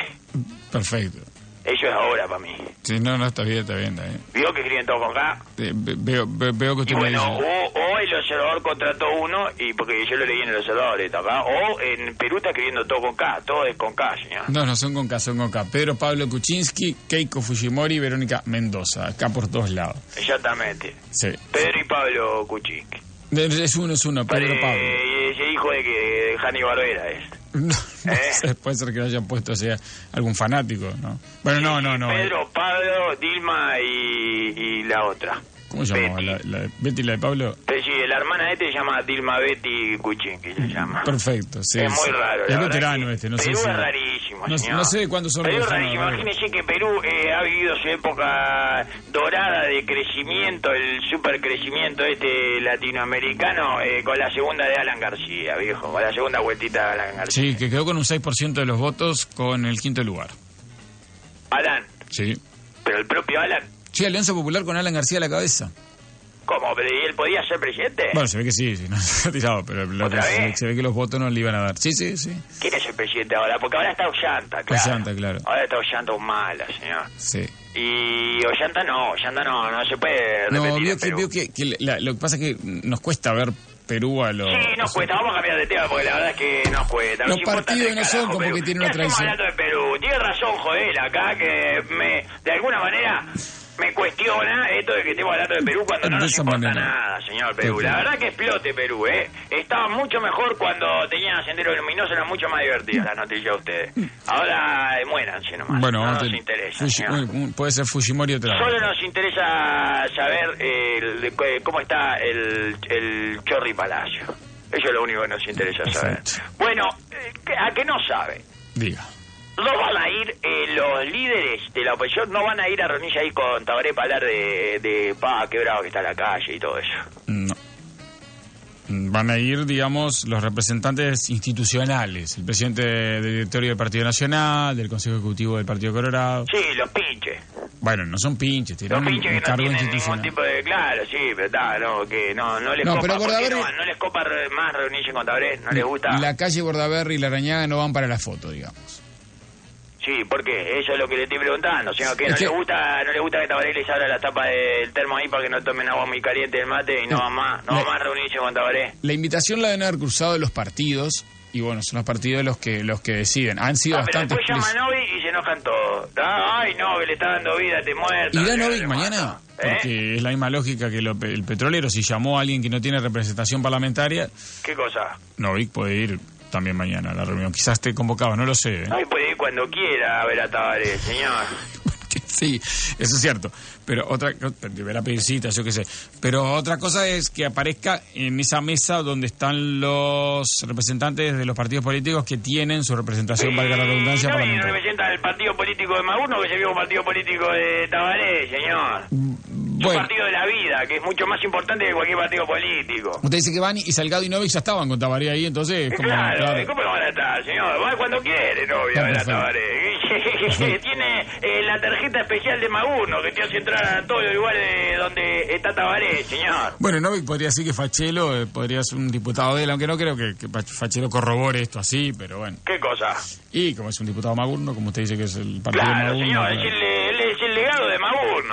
B: Perfecto.
C: Eso es ahora para mí.
B: Sí, no, no, está bien, está bien, está bien.
C: ¿Vio que escriben todo con K?
B: Eh, ve- veo, ve- veo que
C: Y
B: usted me
C: bueno, o, o el observador contrató uno, y porque yo lo leí en el observador, está acá, o en Perú está escribiendo todo con K, todo es con K, señor.
B: No, no, son con K, son con K. Pedro Pablo Kuczynski, Keiko Fujimori, Verónica Mendoza. Acá por todos lados.
C: Exactamente.
B: Sí.
C: Pedro y Pablo Kuczynski.
B: Es uno, es uno, Pedro Pablo.
C: Eh, ese hijo de que de Jani Barbera es.
B: No, no
C: ¿Eh?
B: sé, puede ser que lo hayan puesto, o sea, algún fanático, ¿no? Bueno, no, no, no.
C: Pedro, Pablo, Dilma y, y la otra.
B: ¿Cómo se llamaba? La, la de Betty, la de Pablo.
C: Sí, la hermana de este se llama Dilma Betty Kuczynski, se llama.
B: Perfecto, sí.
C: es muy
B: sí.
C: raro.
B: Es veterano
C: que
B: este, no sé si.
C: es rarísimo,
B: no,
C: señor.
B: no sé cuándo son los
C: rarísimo.
B: raros.
C: Imagínese que Perú eh, ha vivido su época dorada de crecimiento, el supercrecimiento este latinoamericano, eh, con la segunda de Alan García, viejo, con la segunda vueltita de Alan García.
B: Sí, que quedó con un 6% de los votos con el quinto lugar.
C: Alan,
B: Sí.
C: pero el propio Alan,
B: Sí, Alianza Popular con Alan García a la cabeza.
C: ¿Cómo? ¿Pero ¿Y él podía ser presidente?
B: Bueno, se ve que sí, sí no *laughs* se ha tirado, pero lo que
C: ¿Otra
B: se, se ve que los votos no le iban a dar. Sí, sí, sí.
C: ¿Quién es el presidente ahora? Porque ahora está Ollanta, claro.
B: Ollanta, claro.
C: Ahora está Ollanta un mala, señor.
B: Sí.
C: Y Ollanta no, Ollanta no, no se puede
B: No,
C: repetir
B: vio
C: en
B: que, que, que la- lo que pasa es que nos cuesta ver Perú a los...
C: Sí, nos cuesta, vamos a cambiar de tema porque la verdad es que nos cuesta.
B: Los
C: Nos
B: partidos no son como
C: Perú.
B: que tienen
C: ¿Qué
B: una tradición.
C: hablando de Perú? Tiene razón Joel acá que me, de alguna manera me cuestiona esto de que estemos hablando de Perú cuando no
B: De
C: nos importa
B: manera.
C: nada, señor Perú. La verdad que explote Perú, ¿eh? Estaba mucho mejor cuando tenían Sendero Luminoso, era mucho más divertidas las noticias de ustedes. Ahora eh, muéranse nomás,
B: Bueno,
C: no
B: vamos
C: nos interesa, señor.
B: puede ser Fujimori otra vez.
C: Solo nos interesa saber el- de cu- cómo está el, el Chorri Palacio. Eso es lo único que nos interesa saber. Bueno, eh, ¿a qué no sabe?
B: Diga.
C: No van a ir eh, los líderes de la oposición, no van a ir a reunirse ahí con Tabaré para hablar de, de pa, qué bravo que está la calle y todo eso.
B: No. Van a ir, digamos, los representantes institucionales, el presidente del directorio del Partido Nacional, del Consejo Ejecutivo del Partido Colorado.
C: Sí, los pinches.
B: Bueno, no son pinches, tienen
C: Los
B: un,
C: pinches
B: un
C: que no
B: cargo
C: tienen ningún
B: institucional.
C: tipo de... Claro, sí, pero está, no, que no, no les
B: No,
C: copa.
B: pero
C: ¿por qué
B: Bordaberry-
C: no, van? ¿No les copa re- más reunirse con Tabaré? ¿No les gusta?
B: La calle Bordaberry y la Arañaga no van para la foto, digamos.
C: Sí, ¿por qué? Eso es lo que le estoy preguntando. Señor, ¿qué?
B: Es
C: ¿No,
B: que-
C: le gusta, ¿No le gusta que Tabaré les abra la tapa del termo ahí para que no tomen agua muy caliente del mate y no van más, no
B: La-
C: van más a reunirse con Tabaré?
B: La invitación la deben haber cruzado los partidos, y bueno, son los partidos los que los que deciden. Han sido
C: Ah, pero
B: bastante
C: después llama a
B: explícitos.
C: Novi y se enojan todos. Ah, Ay, no, que le está dando vida, te muerto.
B: ¿Irá
C: no qué
B: mañana?
C: ¿Eh?
B: Porque es la misma lógica que lo- el petrolero. Si llamó a alguien que no tiene representación parlamentaria,
C: ¿Qué cosa?
B: Novik puede ir también mañana a la reunión. Quizás esté convocado, no lo sé. ¿eh?
C: Ay, puede ir cuando quiera a ver a Tabaré, señor. *laughs*
B: Sí, eso es cierto. Pero otra deberá pedir citas, yo qué sé. Pero otra cosa es que aparezca en esa mesa donde están los representantes de los partidos políticos que tienen su representación, valga la redundancia,
C: No,
B: parlamentaria.
C: representa el partido político de Magurno que se vio un partido político de Tabaré, señor. Es un
B: Bueno.
C: partido de la vida, que es mucho más importante que cualquier partido político.
B: Usted dice que Bani y Salgado y Novik ya estaban con Tabaré ahí, entonces... como-
C: Claro,
B: claro.
C: ¿y ¿cómo no van a estar, señor? Va cuando quiere, novia, a. Tabaré. *laughs* *laughs* Tiene eh, la tarjeta especial de Magurno que te hace entrar a todos los lugares donde está Tabaré, señor.
B: Bueno, Novik podría decir que Fachelo eh, podría ser un diputado de él, aunque no creo que, que Fachelo corrobore esto así, pero bueno.
C: ¿Qué cosa?
B: Y como es un diputado Magurno, como usted dice que es el partido de
C: Claro,
B: Magurno...
C: señor,
B: claro.
C: es el, él es el legado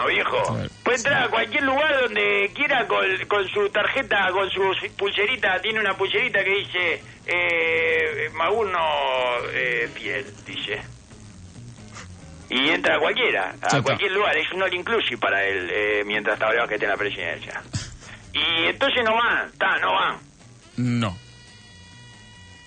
C: viejo. Puede entrar a cualquier lugar donde quiera con, con su tarjeta, con su pulserita. Tiene una pulserita que dice eh, Magurno eh, fiel, dice. Y entra a cualquiera, a cualquier lugar. Es un all inclusive para él eh, mientras Tabaré que esté en la presidencia. Y entonces no van, está, no van.
B: No.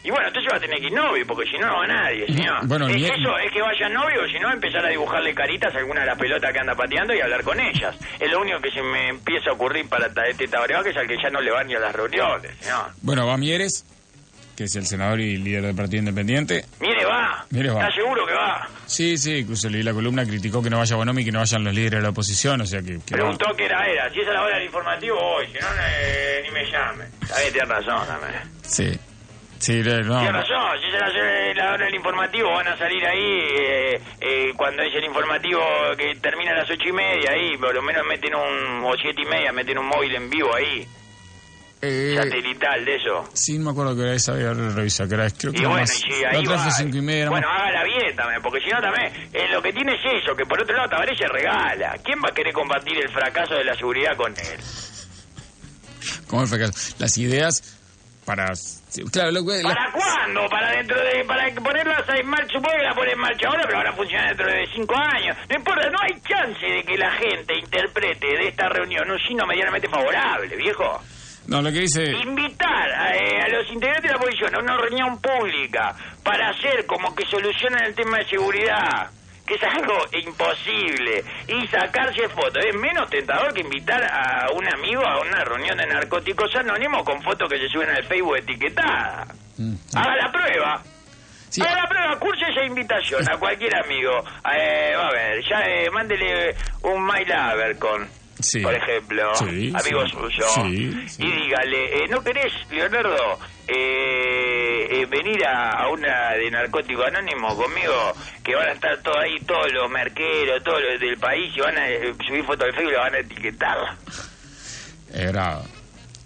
C: Y bueno, entonces va a tener que ir novio, porque si no, no va nadie, señor.
B: Bueno,
C: es
B: ni-
C: eso, es que vaya novio, si no, empezar a dibujarle caritas a alguna de las pelotas que anda pateando y hablar con ellas. Es lo único que se me empieza a ocurrir para este tabareo, que es al que ya no le van ni a las reuniones, señor.
B: Bueno, va Mieres, que es el senador y líder del Partido Independiente.
C: Mire, va.
B: Mire, va.
C: ¿Está seguro que va?
B: Sí, sí, incluso leí la columna, criticó que no vaya Bonomi, que no vayan los líderes de la oposición, o sea que...
C: Preguntó qué era, era. Si es a la hora del informativo, voy. Si no, eh, ni me llame. Ahí tiene razón, también.
B: Sí, sí, no.
C: Tiene razón, si es la- hora del informativo van a salir ahí eh, eh, cuando es el informativo que termina a las ocho y media ahí, por lo menos meten un, o siete y media, meten un móvil en vivo ahí,
B: Eh,
C: satelital de eso.
B: sí, no me acuerdo que era esa, voy a revisar, que era, creo que
C: Y
B: era
C: bueno,
B: más...
C: y ahí va,
B: cinco y media,
C: bueno,
B: más-
C: hágala bien también, porque si no también, eh, lo que tiene es eso, que por otro lado Tabaré se regala. ¿Quién va a querer combatir el fracaso de la seguridad con él?
B: ¿Cómo fue que- Las ideas para... sí, Claro, lo que... la-
C: ¿Para cuándo? Para dentro de... Para ponerlas en marcha, que la ponen en marcha ahora, pero van a funcionar dentro de cinco años. No importa, no hay chance de que la gente interprete de esta reunión un signo medianamente favorable, viejo.
B: No, lo que dice...
C: Invitar a, eh, a los integrantes de la oposición a una reunión pública para hacer como que solucionan el tema de seguridad, que es algo imposible, y sacarse fotos. Es menos tentador que invitar a un amigo a una reunión de narcóticos anónimos con fotos que se suben al Facebook etiquetada. Haga la prueba. Haga la prueba, curse esa invitación a cualquier amigo. *laughs* Eh, va a ver, ya eh, mándele un My Lover con,
B: Sí.
C: por ejemplo,
B: Sí,
C: amigo
B: sí.
C: suyo, y dígale, eh, ¿no querés, Leonardo, eh, eh, venir a, una de narcótico anónimo conmigo? Que van a estar todos ahí, todos los merqueros, todos los del país, y van a eh, subir fotos al Facebook y lo van a etiquetar.
B: Es.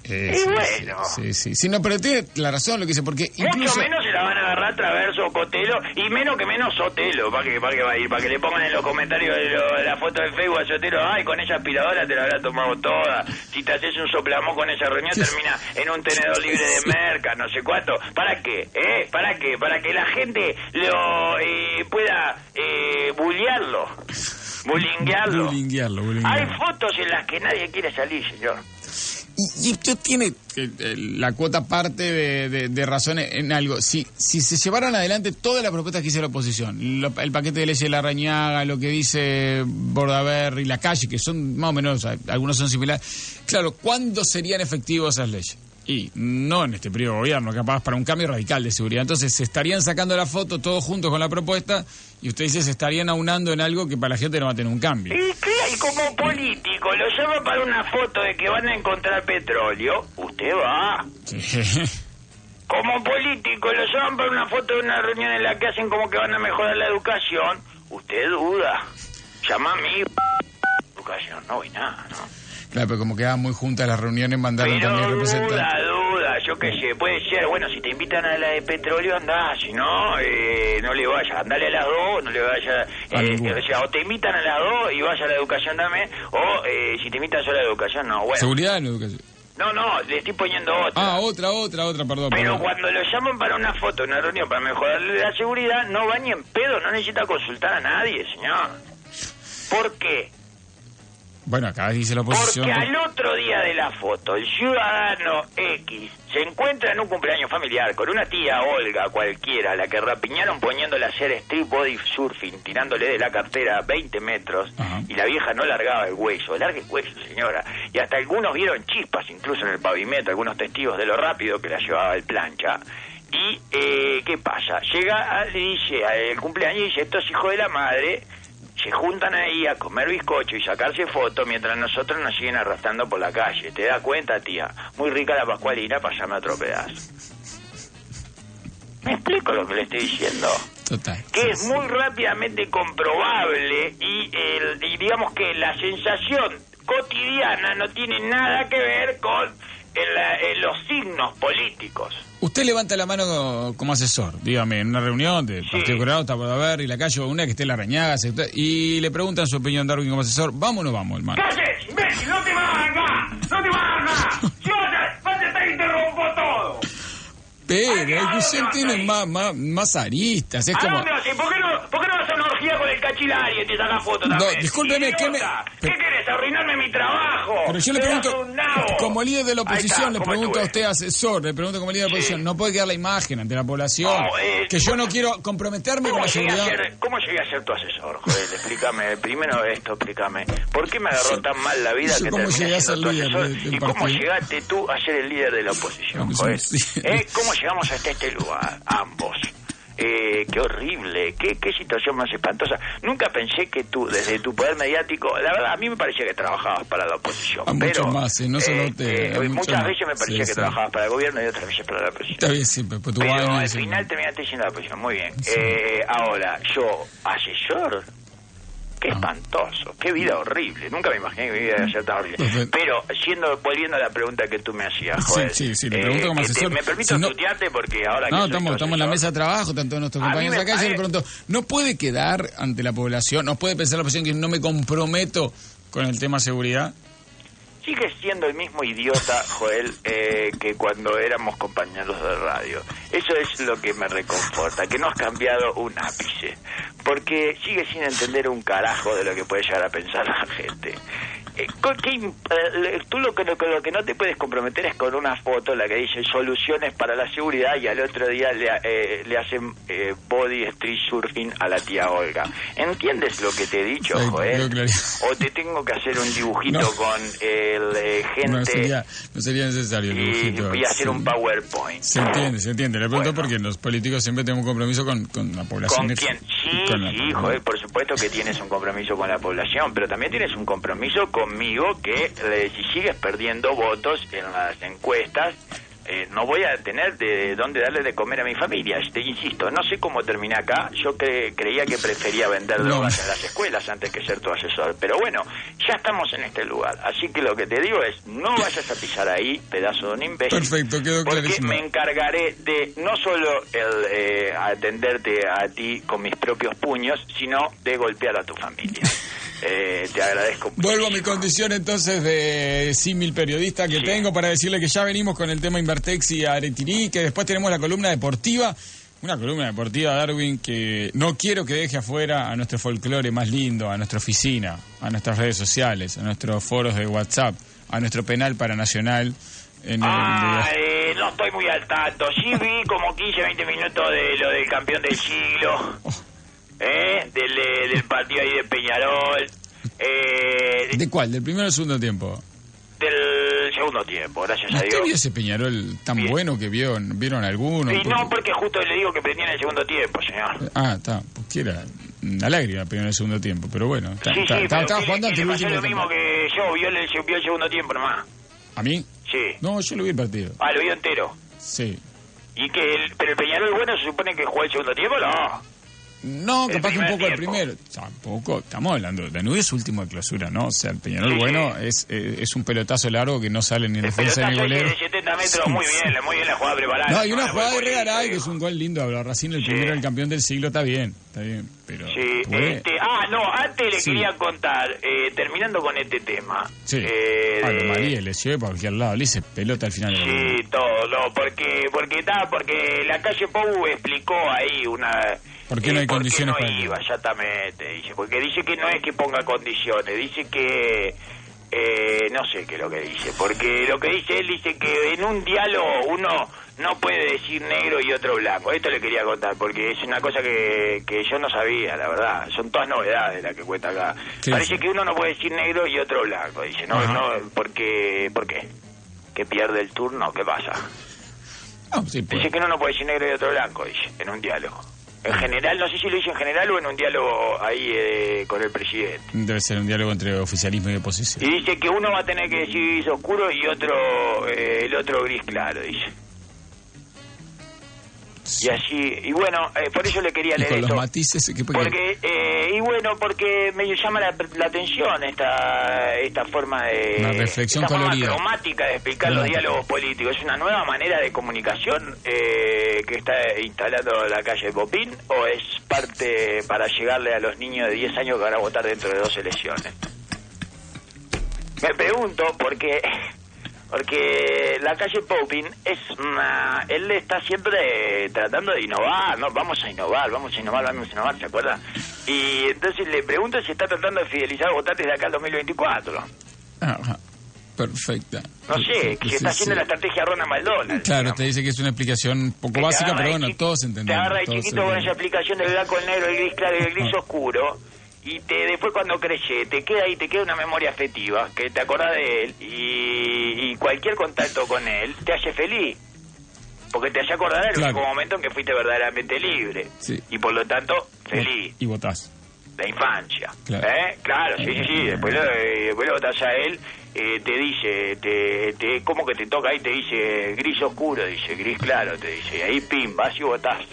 B: Eh,
C: Y
B: sí,
C: bueno.
B: Sí, sí, sí. no, pero tiene la razón lo que dice, porque
C: Mucho menos se la van a agarrar Traverso o Cotelo, y menos que menos Sotelo, para que, para que va a ir, para que le pongan en los comentarios de, lo- de la foto de Facebook a Sotelo, ay, con esa aspiradora te la habrá tomado toda, si te haces un soplamón con esa reunión termina en un tenedor libre de merca, no sé cuánto, ¿para qué? ¿Eh? ¿Para qué? Para que la gente lo eh, pueda eh, bullearlo, bullyinguearlo.
B: Bullyinguearlo,
C: Hay
B: bullyinguearlo.
C: fotos en las que nadie quiere salir, señor.
B: Y, esto tiene eh, eh, la cuota parte de, de- razón en algo. Si, si se llevaran adelante todas las propuestas que hizo la oposición, lo- el paquete de leyes de la Rañaga, lo que dice Bordaber y la calle, que son más o menos, algunos son similares, claro, ¿cuándo serían efectivos esas leyes? Y no en este periodo de gobierno, capaz para un cambio radical de seguridad. Entonces se estarían sacando la foto todos juntos con la propuesta y usted dice se estarían aunando en algo que para la gente no va a tener un cambio.
C: ¿Y qué? Y como político, lo llaman para una foto de que van a encontrar petróleo, usted va. Como político, lo llaman para una foto de una reunión en la que hacen como que van a mejorar la educación, usted duda. Llama a mí. Educación, no voy nada, ¿no?
B: Claro, pero como quedaban muy juntas las reuniones, mandaron
C: Pero
B: también representantes.
C: duda, duda, yo qué sé, puede ser, bueno, si te invitan a la de petróleo, andá, si no, eh, no le vayas, andale a las dos, no le vayas, eh, o sea, o te invitan a las dos y vaya a la educación también, o eh, si te invitan solo a la educación, no, bueno.
B: Seguridad en educación.
C: No, no, le estoy poniendo otra.
B: Ah, otra, otra, otra, perdón.
C: Pero
B: perdón.
C: cuando lo llaman para una foto, una reunión, para mejorarle la seguridad, no va ni en pedo, no necesita consultar a nadie, señor. ¿Por qué?
B: Bueno, acá dice la oposición.
C: Porque al otro día de la foto, el ciudadano X se encuentra en un cumpleaños familiar con una tía Olga cualquiera, a la que rapiñaron poniéndole a hacer street body surfing, tirándole de la cartera 20 metros, y la vieja no largaba el hueso. Largue el hueso, señora. Y hasta algunos vieron chispas, incluso en el pavimento, algunos testigos de lo rápido que la llevaba el plancha. Y, eh, ¿qué pasa? Llega, a- le dice al cumpleaños y dice, estos hijos de la madre se juntan ahí a comer bizcocho y sacarse fotos mientras nosotros nos siguen arrastrando por la calle. ¿Te das cuenta, tía? Muy rica la pascualina, pasame otro pedazo. ¿Me explico lo que le estoy diciendo?
B: Total.
C: Que es muy rápidamente comprobable y, el- y digamos que la sensación cotidiana no tiene nada que ver con el- el- los signos políticos.
B: Usted levanta la mano como asesor, dígame, en una reunión de Partido Colorado, está por haber y la calle, una que esté la reñaga, y le preguntan su opinión Darwin como asesor, ¿vamos o no vamos, hermano?
C: ¡Cállate, imbécil! ¡No te vas acá! ¡No te vas acá!
B: Pero la discusión tiene más, más, más aristas, es
C: ¿A
B: como...
C: dónde vas? ¿Y ¿Por qué no, por qué no vas a una orgía con el cachilari y te sacas foto también?
B: No, discúlpeme, ¿qué me-
C: Idiota. ¿Qué querés? ¿Arruinarme mi trabajo?
B: Pero yo le pregunto, como líder de la oposición,
C: está,
B: le
C: ¿cómo
B: pregunto a usted, asesor, le pregunto como líder de la oposición, no puede quedar la imagen ante la población,
C: No, eh,
B: que yo no quiero comprometerme con
C: ¿Cómo
B: la seguridad.
C: ser, ¿Cómo llegué a ser tu asesor, Joel? Explícame, primero esto, explícame. ¿Por qué me agarró tan mal la vida que
B: cómo
C: terminé siendo
B: ser
C: tu
B: líder
C: asesor?
B: de- de un
C: ¿Y cómo llegaste tú a ser el líder de la oposición,
B: sí.
C: ¿Eh? ¿Cómo llegamos hasta este lugar, ambos? Eh, qué horrible, qué, qué situación más espantosa. Nunca pensé que tú, desde tu poder mediático, la verdad, a mí me parecía que trabajabas para la oposición.
B: A
C: pero,
B: muchos más, eh, no solo
C: eh,
B: a muchos
C: muchas veces me parecía
B: Sí,
C: que
B: sí.
C: trabajabas para el gobierno y otras veces para la oposición.
B: Está bien, sí, pero tu
C: Pero al final terminaste siendo la oposición. Muy bien. Eh, ahora, yo, asesor, qué
B: Ah.
C: espantoso, qué vida horrible. Nunca me imaginé que mi vida iba a ser tan horrible.
B: Perfecto.
C: Pero, siendo, volviendo a la pregunta que tú me hacías,
B: Sí,
C: Joel.
B: sí, sí, le
C: eh,
B: pregunto como
C: que te-
B: asesor.
C: me permito
B: Si no-
C: tutearte porque ahora que
B: No,
C: soy
B: estamos, estamos en la
C: asesor-
B: mesa de trabajo, todos nuestros compañeros
C: me
B: acá. y Yo le pregunto, ¿no puede quedar ante la población, no puede pensar la población que no me comprometo con el tema seguridad?
C: Sigues siendo el mismo idiota, Joel, eh, que cuando éramos compañeros de radio. Eso es lo que me reconforta, que no has cambiado un ápice. Porque sigues sin entender un carajo de lo que puede llegar a pensar la gente. Eh, tú lo que, lo, que- no te puedes comprometer es con una foto la que dice soluciones para la seguridad y al otro día le, eh, le hacen eh, body street surfing a la tía Olga. ¿Entiendes lo que te he dicho, Joel? O te tengo que hacer un dibujito
B: No.
C: con el eh, gente
B: No sería, no sería necesario el
C: y,
B: dibujito.
C: y hacer
B: Sí.
C: un PowerPoint.
B: Se entiende, se entiende. Le pregunto porque los políticos siempre tenemos un compromiso con, con la población.
C: ¿Con quién? Sí,
B: Con la-
C: sí, joder, por supuesto que tienes un compromiso con la población, pero también tienes un compromiso conmigo que eh, si sigues perdiendo votos en las encuestas, eh, no voy a tener de dónde darle de comer a mi familia. Te insisto, no sé cómo terminé acá. Yo cre- creía que prefería vender drogas en las escuelas antes que ser tu asesor. Pero bueno, ya estamos en este lugar. Así que lo que te digo es, no vayas a pisar ahí, pedazo de un imbécil.
B: Perfecto, quedó
C: Porque
B: clarísimo.
C: me encargaré de no solo el eh, atenderte a ti con mis propios puños, sino de golpear a tu familia. *laughs* Eh, te agradezco.
B: Vuelvo a mi condición entonces de símil periodista que tengo para decirle que ya venimos con el tema Invertex y Aretirí, que después tenemos la columna deportiva. Una columna deportiva, Darwin, que no quiero que deje afuera a nuestro folclore más lindo, a nuestra oficina, a nuestras redes sociales, a nuestros foros de WhatsApp, a nuestro penal paranacional. En el,
C: eh, no estoy muy al tanto. Sí vi como 15, 20 minutos de lo del campeón del siglo. ¿Eh? Del, eh, del partido ahí de Peñarol. Eh,
B: ¿De cuál? ¿Del primero o segundo tiempo?
C: del segundo tiempo, gracias a
B: ¿Usted
C: Dios.
B: vio ese Peñarol tan bueno que vio, vieron alguno?
C: Y no, porque justo le digo que prendí en el segundo tiempo, señor.
B: Ah, está, porque era una lágrima primero en el segundo tiempo, pero bueno, está-
C: Sí,
B: está-
C: sí, pero
B: estaba
C: que-
B: jugando
C: que
B: ante el
C: le pasó lo mismo que yo, vio el, vio el segundo tiempo nomás.
B: ¿A mí?
C: Sí.
B: No, yo lo vi el partido.
C: Ah, lo vio entero.
B: Sí.
C: ¿Y que el, pero el Peñarol bueno se supone que jugó el segundo tiempo? No.
B: No,
C: El
B: capaz que un poco el
C: tiempo.
B: primero. Tampoco, estamos hablando. Danubio es último de clausura, ¿no? O sea, el Peñarol
C: Sí,
B: bueno es eh, es un pelotazo largo que no sale ni en defensa ni golero.
C: de 70 metros, muy bien, muy bien la jugada preparada.
B: No, hay una jugada de Regaray que es un gol lindo. Habla Racing, el primero, el campeón del siglo, está bien, está bien. Pero
C: Sí, este, ah, no, antes le
B: Sí.
C: quería contar, eh, terminando con este tema.
B: Sí.
C: eh,
B: Ah, lo María le llevé para cualquier lado. Le hice pelota al final.
C: Sí, todo, no, porque, porque está, porque la calle Pou explicó ahí una...
B: ¿Por qué no hay
C: eh,
B: condiciones
C: qué no iba, exactamente, dice, porque dice que no es que ponga condiciones, dice que... eh, no sé qué es lo que dice, porque lo que dice él dice que en un diálogo uno no puede decir negro y otro blanco. Esto le quería contar, porque es una cosa que, que yo no sabía, la verdad. Son todas novedades las que cuenta acá.
B: ¿Qué
C: Parece que uno no puede decir negro y otro blanco. Dice, no,
B: Ajá.
C: no, porque, ¿por qué? ¿Que pierde el turno? ¿Qué pasa?
B: Ah, sí, pues.
C: Dice que uno no puede decir negro y otro blanco, dice, en un diálogo. En general, no sé si lo dice en general o en un diálogo ahí eh, con el presidente.
B: Debe ser un diálogo entre oficialismo y oposición.
C: Y dice que uno va a tener que decir gris oscuro y otro, eh, el otro gris claro, dice. Y así, y bueno, eh, por eso le quería
B: Y
C: leer
B: con los matices que
C: Porque, eh, y bueno, porque me llama la, la atención esta esta forma de...
B: Una reflexión
C: esta forma cromática de explicar los diálogos políticos. ¿Es una nueva manera de comunicación eh, que está instalando la calle Popín o es parte para llegarle a los niños de 10 años que van a votar dentro de dos elecciones? Me pregunto porque porque la calle Popin es una, él está siempre tratando de innovar, no vamos a innovar, vamos a innovar, vamos a innovar, ¿se acuerda? Y entonces le pregunto si está tratando de fidelizar votantes de acá al 2024.
B: Ajá. Perfecta.
C: No sé, si está haciendo la estrategia Ronald McDonald.
B: Claro, te dice que es una explicación un poco
C: Que te
B: básica,
C: agarra
B: pero bueno, todos
C: Te
B: entendemos.
C: agarra de
B: todos
C: chiquito con esa explicación del blanco, el negro, el gris claro y el gris oscuro. Y te, después cuando crece, te queda ahí, te queda una memoria afectiva, que te acordás de él y, y cualquier contacto con él te hace feliz. Porque te hace acordar del
B: Claro.
C: único momento en que fuiste verdaderamente libre.
B: Sí.
C: Y por lo tanto, feliz.
B: Y votás.
C: La infancia.
B: Claro.
C: ¿Eh? Claro, sí, sí, sí. Después lo, eh, después lo votás a él, eh, te dice, te, te, como que te toca ahí, te dice gris oscuro, dice gris claro, te dice. Ahí, pim, vas y votás.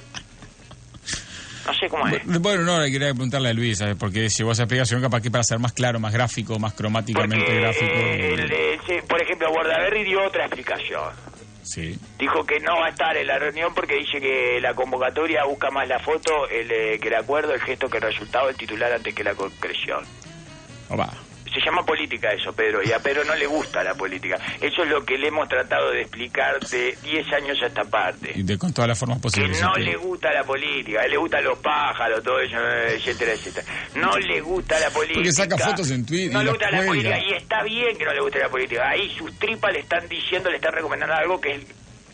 C: No sé cómo es.
B: Bueno, no, le quería preguntarle a Luis, ¿sabes? Porque llevó esa explicación capaz que para ser más claro, más gráfico, más cromáticamente
C: Porque,
B: gráfico.
C: eh, el- el- se- por ejemplo, Bordaberry dio otra explicación.
B: Sí.
C: Dijo que no va a estar en la reunión porque dice que la convocatoria busca más la foto el, eh, que el acuerdo, el gesto que el resultado del titular antes que la concreción.
B: Opa.
C: Se llama política eso, Pedro, y a Pedro no le gusta la política. Eso es lo que le hemos tratado de explicar de 10 años a esta parte.
B: Y de, con todas las formas
C: Que
B: posibles.
C: no
B: ok.
C: le gusta la política, le gustan los pájaros, todo eso, etcétera, etcétera. No le gusta la política.
B: Porque saca fotos en Twitter
C: No le gusta la política y está bien que no le guste la política. Ahí sus tripas le están diciendo, le están recomendando algo que es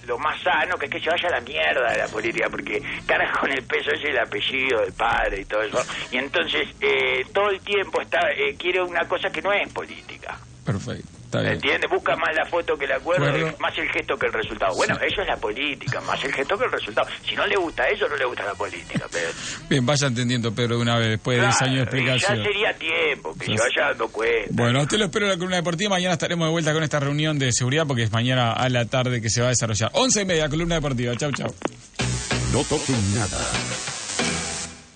C: lo más sano, que es que se vaya a la mierda de la política, porque carga con el peso ese el apellido del padre y todo eso. Y entonces eh, todo el tiempo está eh, quiere una cosa que no es política.
B: Perfecto. Está bien.
C: ¿Entiendes? Busca más la foto que el acuerdo, más el gesto que el resultado. Bueno, eso es la política, más el gesto que el resultado. Si no le gusta eso, no le gusta la política, Pedro.
B: Bien, vaya entendiendo, Pedro, de una vez, después de 10 años de explicación.
C: Ya sería tiempo que se vaya dando cuenta.
B: Bueno, usted lo espero en la columna deportiva. Mañana estaremos de vuelta con esta reunión de seguridad porque es mañana a la tarde que se va a desarrollar. 11 y media, columna deportiva. Chau, chau.
O: No toquen nada.